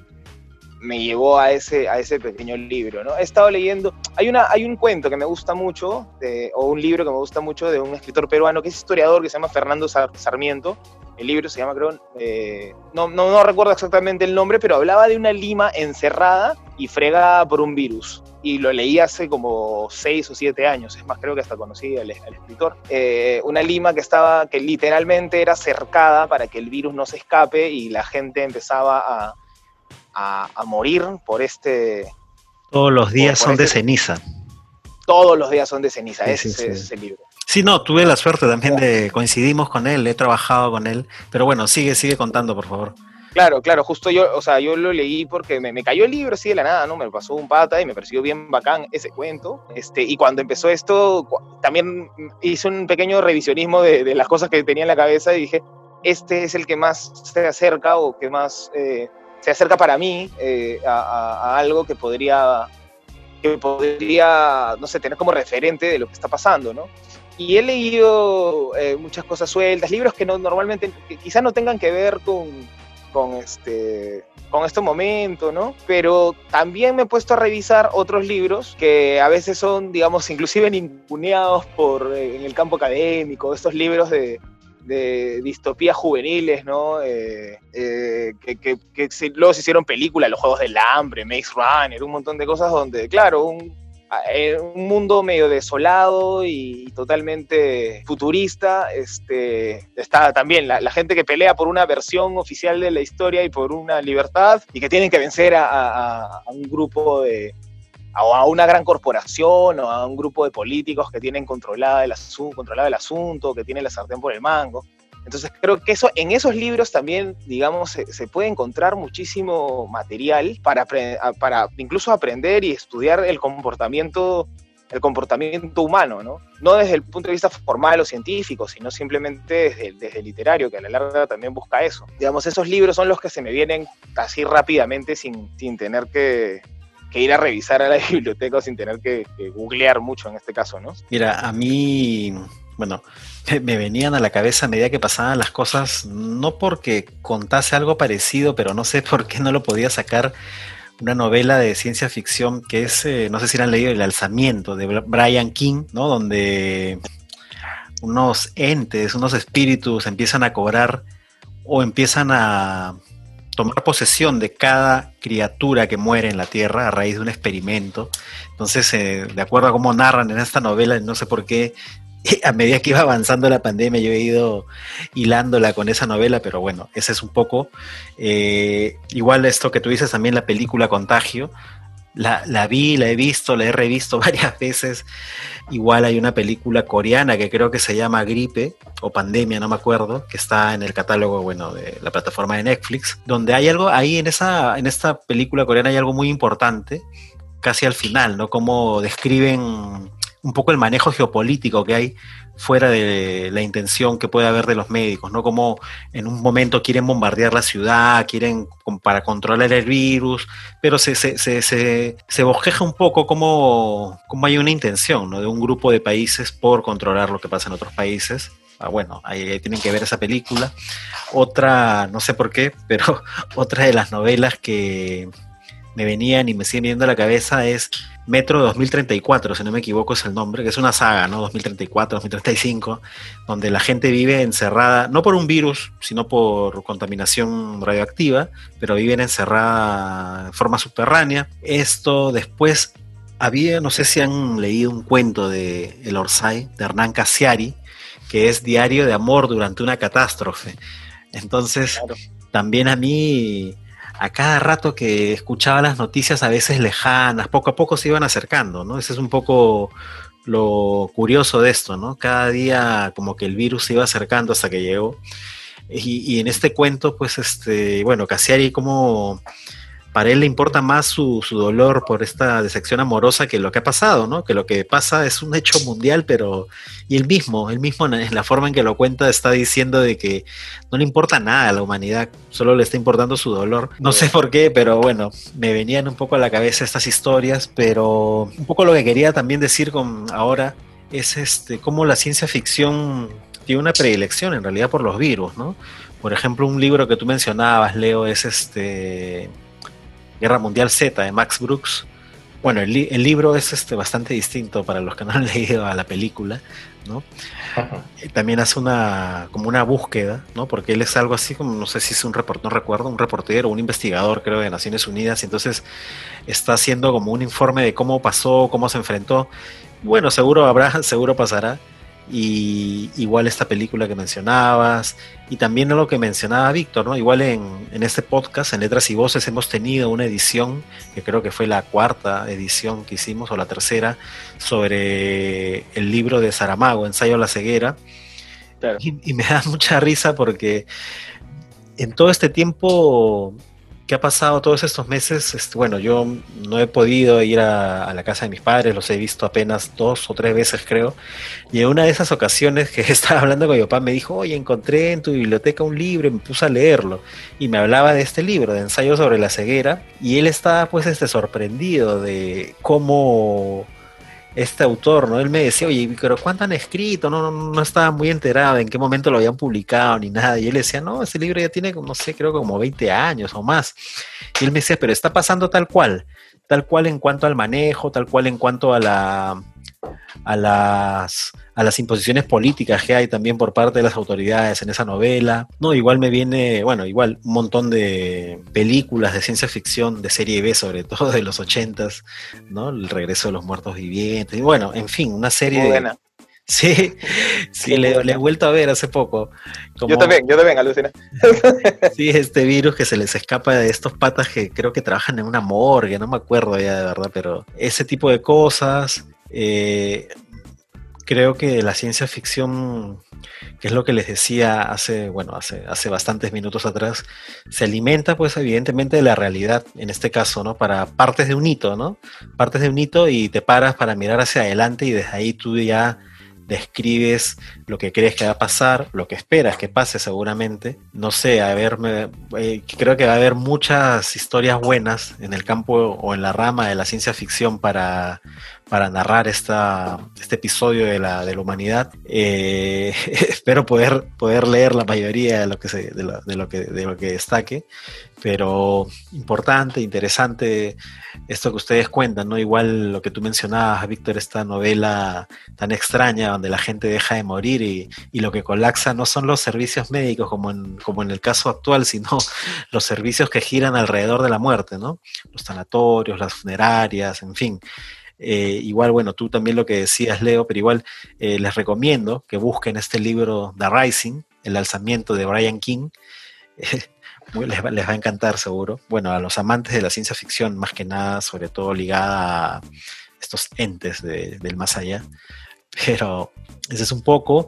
me llevó a ese, a ese pequeño libro, ¿no? He estado leyendo, hay, una, hay un cuento que me gusta mucho, o un libro que me gusta mucho de un escritor peruano que es historiador, que se llama Fernando Sarmiento, el libro se llama, creo, eh, no, no, no, recuerdo exactamente el nombre, pero hablaba de una lima encerrada y fregada por un virus. Y lo leí hace como seis o siete años, es más, creo que hasta conocí al, escritor. Eh, una lima que estaba, que literalmente era cercada para que el virus no se escape y la gente empezaba a, a, morir por este... Todos los días son de este ceniza. Todos los días son de ceniza, ese, es el libro. Sí, no, tuve la suerte también de coincidimos con él, he trabajado con él, pero bueno, sigue, sigue contando, por favor. Claro, claro, justo yo, o sea, yo lo leí porque me, cayó el libro así de la nada, ¿no? Me pasó un pata y me pareció bien bacán ese cuento. Este, y cuando empezó esto, también hice un pequeño revisionismo de, las cosas que tenía en la cabeza y dije, este es el que más se acerca o que más eh, se acerca para mí eh, a, algo que podría, que podría, no sé, tener como referente de lo que está pasando, ¿no? Y he leído eh, muchas cosas sueltas, libros que no, normalmente quizás no tengan que ver con, con, este, con este momento, ¿no? Pero también me he puesto a revisar otros libros que a veces son, digamos, inclusive ninguneados por, eh, en el campo académico, estos libros de, de distopías juveniles, ¿no? Eh, eh, que, luego se hicieron películas, los Juegos del Hambre, Maze Runner, un montón de cosas donde, claro, un, eh, un mundo medio desolado y totalmente futurista, este, está también la, gente que pelea por una versión oficial de la historia y por una libertad y que tienen que vencer a un grupo de, a una gran corporación o a un grupo de políticos que tienen controlado el, controlado el asunto, que tienen la sartén por el mango. Entonces creo que eso, en esos libros también, digamos, se, puede encontrar muchísimo material para, para incluso aprender y estudiar el comportamiento, el comportamiento humano, ¿no? No desde el punto de vista formal o científico, sino simplemente desde, desde el literario, que a la larga también busca eso. Digamos, esos libros son los que se me vienen así rápidamente sin, sin tener que, que ir a revisar a la [laughs] biblioteca sin tener que, googlear mucho en este caso, ¿no? Mira, a mí, bueno, me venían a la cabeza a medida que pasaban las cosas, no porque contase algo parecido, pero no sé [laughs] por qué no lo podía sacar una novela de ciencia ficción que es, eh, no sé si han leído, El alzamiento de Brian King, ¿no? Donde unos entes, unos espíritus empiezan a cobrar o empiezan a tomar posesión de cada criatura que muere en la Tierra a raíz de un experimento. Entonces, eh, de acuerdo a cómo narran en esta novela, no sé por qué, [laughs] a medida que iba avanzando la pandemia, yo he ido hilándola con esa novela, pero bueno, ese es un poco. Eh, igual esto que tú dices también, la película Contagio, la, la, vi, la he visto, la he revisto [laughs] varias veces. Igual hay una película coreana que creo que se llama Gripe o Pandemia, no me acuerdo, que está en el catálogo, bueno, de la plataforma de Netflix, donde hay algo, ahí en, esa, en esta película coreana hay algo muy importante, casi al final, ¿no? Cómo describen un poco el manejo geopolítico que hay fuera de la intención que puede haber de los médicos, ¿no? Como en un momento quieren bombardear la ciudad, quieren para controlar el virus, pero se, se, se, se, bosqueja un poco como, como hay una intención, ¿no? De un grupo de países por controlar lo que pasa en otros países. Ah, bueno, ahí, ahí tienen que ver esa película. Otra, no sé por qué, pero [laughs] otra de las novelas que me venían y me siguen viendo a la cabeza es Metro 2034, si no me equivoco es el nombre, que es una saga, ¿no? 2034, 2035, donde la gente vive encerrada, no por un virus, sino por contaminación radioactiva, pero viven encerrada de forma subterránea. Esto después había, no sé si han leído un cuento de El Orsay, de Hernán Casiari, que es Diario de Amor durante una catástrofe. Entonces, también a mí a cada rato que escuchaba las noticias a veces lejanas, poco a poco se iban acercando, ¿no? Ese es un poco lo curioso de esto, ¿no? Cada día como que el virus se iba acercando hasta que llegó. Y, en este cuento, pues, este, bueno, Casiari como para él le importa más su, dolor por esta decepción amorosa que lo que ha pasado, ¿no? Que lo que pasa es un hecho mundial, pero y él mismo, él mismo en la forma en que lo cuenta está diciendo de que no le importa nada a la humanidad, solo le está importando su dolor. No sé por qué, pero bueno, me venían un poco a la cabeza estas historias, pero un poco lo que quería también decir con ahora es este cómo la ciencia ficción tiene una predilección en realidad por los virus, ¿no? Por ejemplo, un libro que tú mencionabas, Leo, es este Guerra Mundial Z de Max Brooks. Bueno, el, libro es este, bastante distinto para los que no han [laughs] leído a la película, ¿no? También hace una, como una búsqueda, ¿no? Porque él es algo así como, no sé si es un reportero, no recuerdo, un reportero, un investigador, creo, de Naciones Unidas, y entonces está haciendo como un informe de cómo pasó, cómo se enfrentó. Bueno, seguro habrá, [laughs] seguro pasará, y igual esta película que mencionabas, y también lo que mencionaba Víctor, ¿no? Igual en, en, este podcast, en Letras y Voces, hemos tenido una edición, que creo que fue la cuarta edición que hicimos, o la tercera, sobre el libro de Saramago, Ensayo a la ceguera. Y, y me da mucha risa porque en todo este tiempo ¿Qué ha pasado todos estos meses? Este, bueno, yo no he podido ir a, la casa de mis padres, los he visto apenas dos o tres veces, creo. Y en una de esas ocasiones que [laughs] estaba hablando con mi papá, me dijo, oye, encontré en tu biblioteca un libro y me puse a leerlo. Y me hablaba de este libro, de ensayo sobre la ceguera. Y él estaba pues este, sorprendido de cómo este autor, ¿no? Él me decía, oye, pero ¿cuánto han escrito? No, no, no estaba muy enterado en qué momento lo habían publicado ni nada. Y él decía, no, ese libro ya tiene, no sé, creo como 20 años o más. Y él me decía, pero está pasando tal cual, tal cual en cuanto al manejo, tal cual en cuanto a la, a las, a las imposiciones políticas que hay también por parte de las autoridades en esa novela. No, igual me viene, bueno, igual un montón de películas de ciencia ficción, de serie B, sobre todo de los ochentas, ¿no? El regreso de los muertos vivientes. Y bueno, en fin, una serie de. [laughs] Sí, sí, le, he vuelto a ver hace poco. yo también, yo también, alucina. [laughs] sí, este virus que se les escapa de estos patas que creo que trabajan en una morgue, no me acuerdo ya de verdad, pero ese tipo de cosas. Eh, creo que la ciencia ficción, que es lo que les decía hace, bueno, hace, hace bastantes minutos atrás, se alimenta pues evidentemente de la realidad, en este caso, ¿no? Para partes de un hito, ¿no? Partes de un hito y te paras para mirar hacia adelante y desde ahí tú ya describes lo que crees que va a pasar, lo que esperas que pase seguramente. No sé, a ver, eh, creo que va a haber muchas historias buenas en el campo o en la rama de la ciencia ficción para, para narrar esta, este episodio de la, de la humanidad. Eh, [laughs] espero poder, poder leer la mayoría de lo que, se, de, lo, de, lo que, de lo que destaque, pero importante, interesante esto que ustedes cuentan, ¿no? Igual lo que tú mencionabas, Víctor, esta novela tan extraña donde la gente deja de morir y, y, lo que colapsa no son los servicios médicos como en, como en el caso actual, [laughs] sino los servicios que giran alrededor de la muerte, ¿no? Los sanatorios, las funerarias, en fin. Eh, igual, bueno, tú también lo que decías, Leo, pero igual eh, les recomiendo que busquen este libro The Rising, el alzamiento de Brian King. [laughs] les, va, les, va, a encantar seguro. Bueno, a los amantes de la ciencia ficción, más que nada, sobre todo ligada a estos entes de, del más allá. Pero ese es un poco.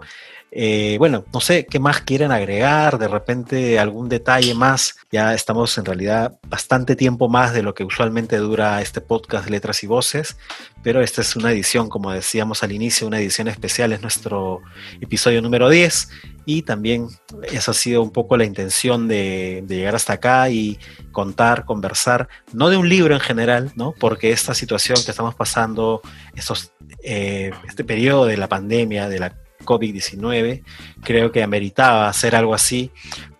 Eh, bueno, no sé qué más quieren agregar, de repente algún detalle más. Ya estamos en realidad bastante tiempo más de lo que usualmente dura este podcast Letras y Voces, pero esta es una edición, como decíamos al inicio, una edición especial, es nuestro episodio número 10 y también esa ha sido un poco la intención de, llegar hasta acá y contar, conversar, no de un libro en general, ¿no? Porque esta situación que estamos pasando, eh, este periodo de la pandemia, de la COVID-19, creo que ameritaba hacer algo así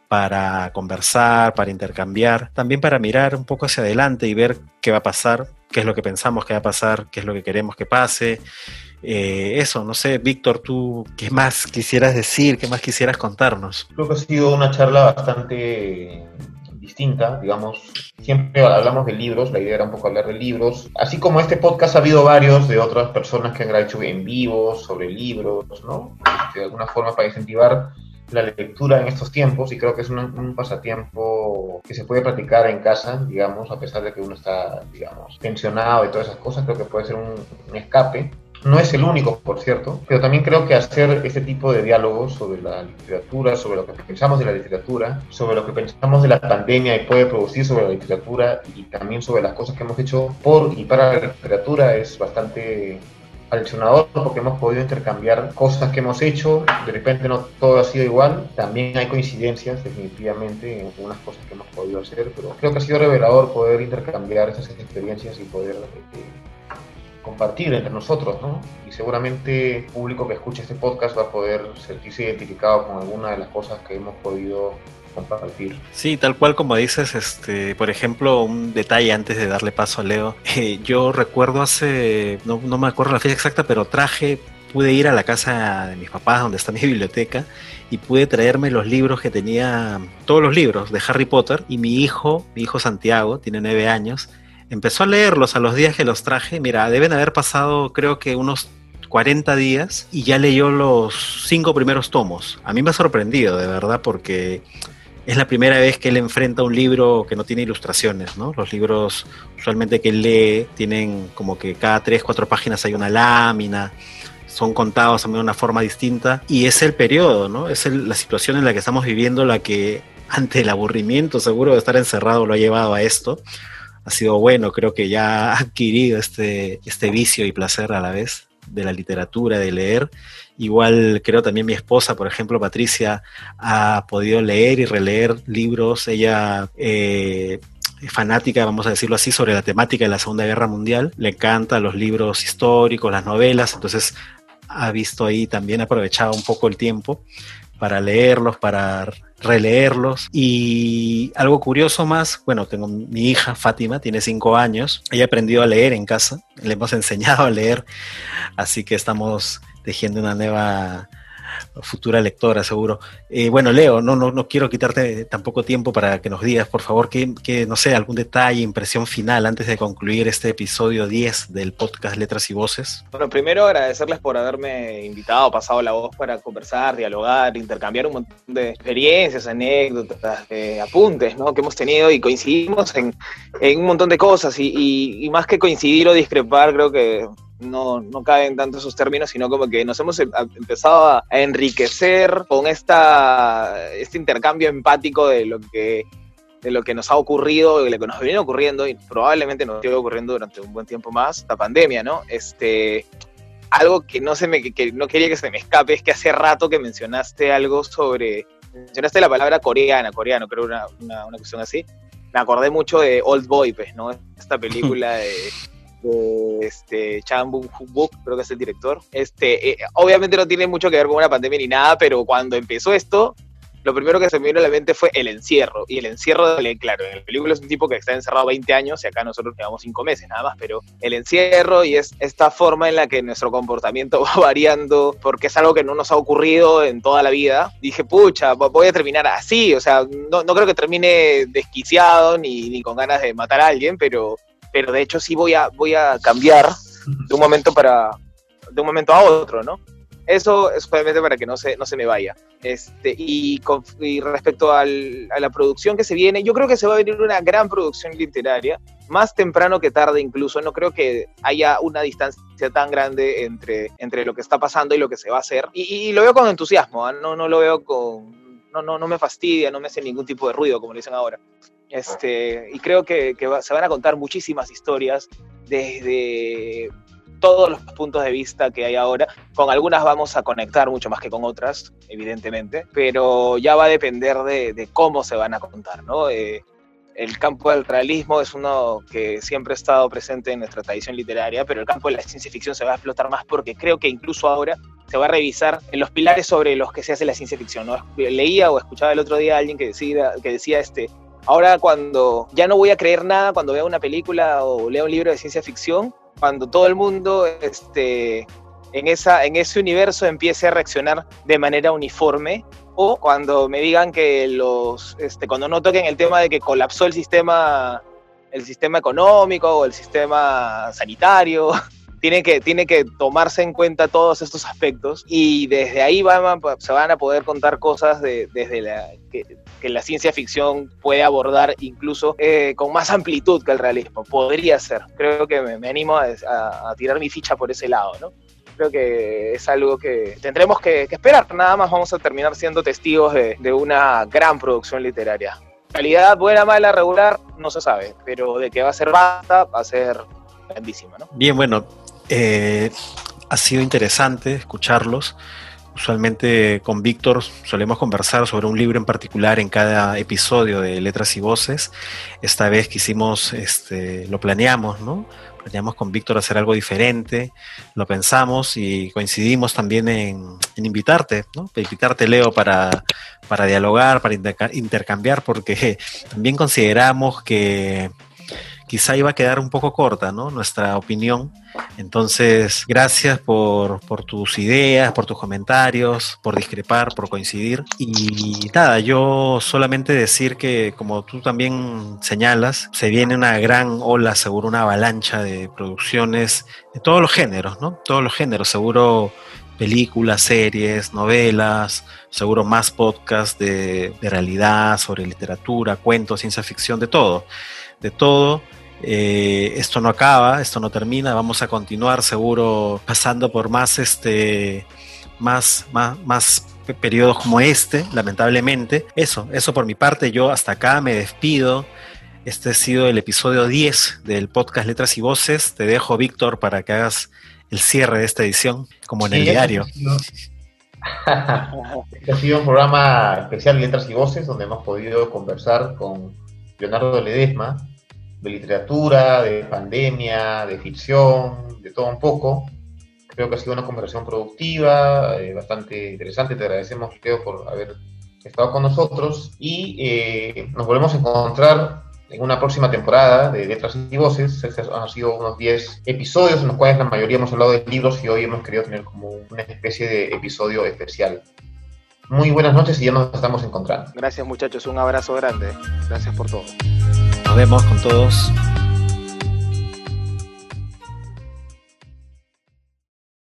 para conversar, para intercambiar, también para mirar un poco hacia adelante y ver qué va a pasar, qué es lo que pensamos que va a pasar, qué es lo que queremos que pase. Eh, eso, no sé, Víctor, tú, ¿qué más quisieras decir? ¿Qué más quisieras contarnos? Creo que ha sido una charla bastante distinta, digamos. Siempre hablamos de libros, la idea era un poco hablar de libros. Así como este podcast ha habido varios de otras personas que han hecho en vivo sobre libros, ¿no? De alguna forma para incentivar la lectura en estos tiempos y creo que es un, un, pasatiempo que se puede practicar en casa, digamos, a pesar de que uno está, digamos, pensionado y todas esas cosas, creo que puede ser un, un escape. No es el único, por cierto, pero también creo que hacer este tipo de diálogos sobre la literatura, sobre lo que pensamos de la literatura, sobre lo que pensamos de la pandemia y puede producir sobre la literatura y también sobre las cosas que hemos hecho por y para la literatura es bastante aleccionador porque hemos podido intercambiar cosas que hemos hecho, de repente no todo ha sido igual, también hay coincidencias definitivamente en algunas cosas que hemos podido hacer, pero creo que ha sido revelador poder intercambiar esas experiencias y poder eh, compartir entre nosotros, ¿no? Y seguramente el público que escuche este podcast va a poder sentirse identificado con alguna de las cosas que hemos podido compartir. Sí, tal cual como dices, este, por ejemplo, un detalle antes de darle paso a Leo. [laughs] Eh, yo recuerdo hace, no, no me acuerdo la fecha exacta, pero traje pude ir a la casa de mis papás, donde está [laughs] mi biblioteca, y pude traerme los libros que tenía, todos los libros de Harry Potter, y mi hijo, mi hijo Santiago, tiene nueve años, empezó a leerlos a los días que los traje. Mira, deben haber pasado creo que unos 40 días y ya leyó los cinco primeros tomos. A mí me ha sorprendido, de verdad, porque es la primera vez que él enfrenta un libro que no tiene ilustraciones, ¿no? Los libros usualmente que él lee tienen como que cada tres, cuatro páginas hay una lámina, son contados de una forma distinta y es el periodo, ¿no? Es la situación en la que estamos viviendo la que ante el aburrimiento seguro de estar encerrado lo ha llevado a esto ha sido bueno, creo que ya [laughs] ha adquirido este, este vicio y placer a la vez de la literatura, de leer. Igual creo también mi esposa, por ejemplo, Patricia, ha podido leer y releer libros. Ella eh, es fanática, vamos a decirlo así, sobre la temática de la Segunda Guerra Mundial. Le encantan los libros históricos, las novelas, entonces ha visto ahí también, aprovechado un poco el tiempo para leerlos, para releerlos. Y algo curioso más, bueno, tengo mi hija Fátima, tiene cinco años, ella aprendió a leer en casa, le hemos [laughs] enseñado a leer, así que estamos tejiendo una nueva futura lectora, seguro. Eh, bueno, Leo, no, no, no quiero quitarte tampoco tiempo para que nos digas, por favor, que, que, no sé, algún detalle, impresión final antes de concluir este episodio 10 del podcast Letras y Voces. Bueno, primero agradecerles por haberme invitado, pasado la voz para conversar, dialogar, intercambiar un montón de experiencias, anécdotas, eh, apuntes, ¿no? Que hemos tenido y coincidimos en, en un montón de cosas y, más que coincidir o discrepar, creo que no, no caben tanto esos términos, sino como que nos hemos em, empezado a enriquecer con esta, este intercambio empático de lo que de lo que nos ha ocurrido, de lo que nos viene ocurriendo y probablemente nos siga ocurriendo durante un buen tiempo más, la pandemia, ¿no? Este, algo que no, se me, que no quería que se me escape es que hace rato que mencionaste algo sobre, mencionaste la palabra coreana, coreano, creo una, una, una cuestión así. Me acordé mucho de Old Boy, pues, ¿no? Esta película [laughs] de de este, Chan creo que es el director. Este, eh, obviamente no tiene mucho que ver con una pandemia ni nada, pero cuando empezó esto, lo primero que se me vino a la mente fue el encierro. Y el encierro, claro, en la película es un tipo que está encerrado 20 años y acá nosotros llevamos 5 meses nada más, pero el encierro y es esta forma en la que nuestro comportamiento [laughs] va variando porque es algo que no nos ha ocurrido en toda la vida. Dije, pucha, voy a terminar así, o sea, no, no creo que termine desquiciado ni, ni, con ganas de matar a alguien, pero, pero de hecho sí voy a, voy a cambiar de un momento para de un momento a otro, ¿no? Eso es obviamente para que no se, no se me vaya. Este, y, con, respecto a la producción que se viene, yo creo que se va a venir una gran producción literaria, más temprano que tarde incluso. No creo que haya una distancia tan grande entre, entre lo que está pasando y lo que se va a hacer. Y, lo veo con entusiasmo, ¿ah? no, no lo veo con... No, no, no me fastidia, no me hace ningún tipo de ruido, como dicen ahora. Este, y creo que, se van a contar muchísimas historias desde todos los puntos de vista que hay ahora. Con algunas vamos a conectar mucho más que con otras, evidentemente, pero ya va a depender de, cómo se van a contar, ¿no? Eh, el campo del realismo es uno que siempre ha estado presente en nuestra tradición literaria, pero el campo de la ciencia ficción se va a explotar más porque creo que incluso ahora se va a revisar en los pilares sobre los que se hace la ciencia ficción. ¿no? Leía o escuchaba el otro día a alguien que decía, que decía este, ahora cuando ya no voy a creer nada cuando vea una película o lea un libro de ciencia ficción, cuando todo el mundo este, en, esa, en ese universo empiece a reaccionar de manera uniforme o cuando me digan que los, este, cuando no toquen el tema de que colapsó el sistema, el sistema económico o el sistema sanitario, [laughs] tiene que, tiene que tomarse en cuenta todos estos aspectos y desde ahí se van a poder contar cosas de, desde la, que, la ciencia ficción puede abordar incluso eh, con más amplitud que el realismo. Podría ser. Creo que me, animo a, tirar mi ficha por ese lado, ¿no? Creo que es algo que tendremos que, esperar. Nada más vamos a terminar siendo testigos de, de una gran producción literaria. Calidad buena, mala, regular, no se sabe, pero de que va a ser basta, va a ser grandísima, ¿no? Bien, bueno, eh, ha sido interesante escucharlos. Usualmente con Víctor solemos conversar sobre un libro en particular en cada episodio de Letras y Voces. Esta vez quisimos, este, lo planeamos, ¿no? Planeamos con Víctor hacer algo diferente, lo pensamos y coincidimos también en, invitarte, ¿no? Invitarte, Leo, para, para dialogar, para intercambiar, porque [laughs] también consideramos que quizá iba a quedar un poco corta, ¿no? Nuestra opinión. Entonces, gracias por, tus ideas, por tus comentarios, por discrepar, por coincidir. Y nada, yo solamente decir que, como tú también señalas, se viene una gran ola, seguro una avalancha de producciones de todos los géneros, ¿no? Todos los géneros, seguro películas, series, novelas, seguro más podcasts de, de realidad, sobre literatura, cuentos, ciencia ficción, de todo, de todo eh, esto no acaba, esto no termina, vamos a continuar seguro pasando por más, este, más, más, más periodos como este, lamentablemente. Eso, eso por mi parte, yo hasta acá me despido. Este ha sido el episodio 10 del podcast Letras y Voces. Te dejo, Víctor, para que hagas el cierre de esta edición, como en el diario. Este [laughs] ha sido un programa especial Letras y Voces, donde hemos podido conversar con Leonardo Ledesma, de literatura, de pandemia, de ficción, de todo un poco. Creo que ha sido una conversación productiva, eh, bastante interesante. Te agradecemos, Leo, por haber estado con nosotros y eh, nos volvemos a encontrar en una próxima temporada de Letras y Voces. Estos han sido unos 10 episodios en los cuales la mayoría hemos hablado de libros y hoy hemos querido tener como una especie de episodio especial. Muy buenas noches y ya nos estamos encontrando. Gracias muchachos, un abrazo grande. Gracias por todo. Nos vemos con todos.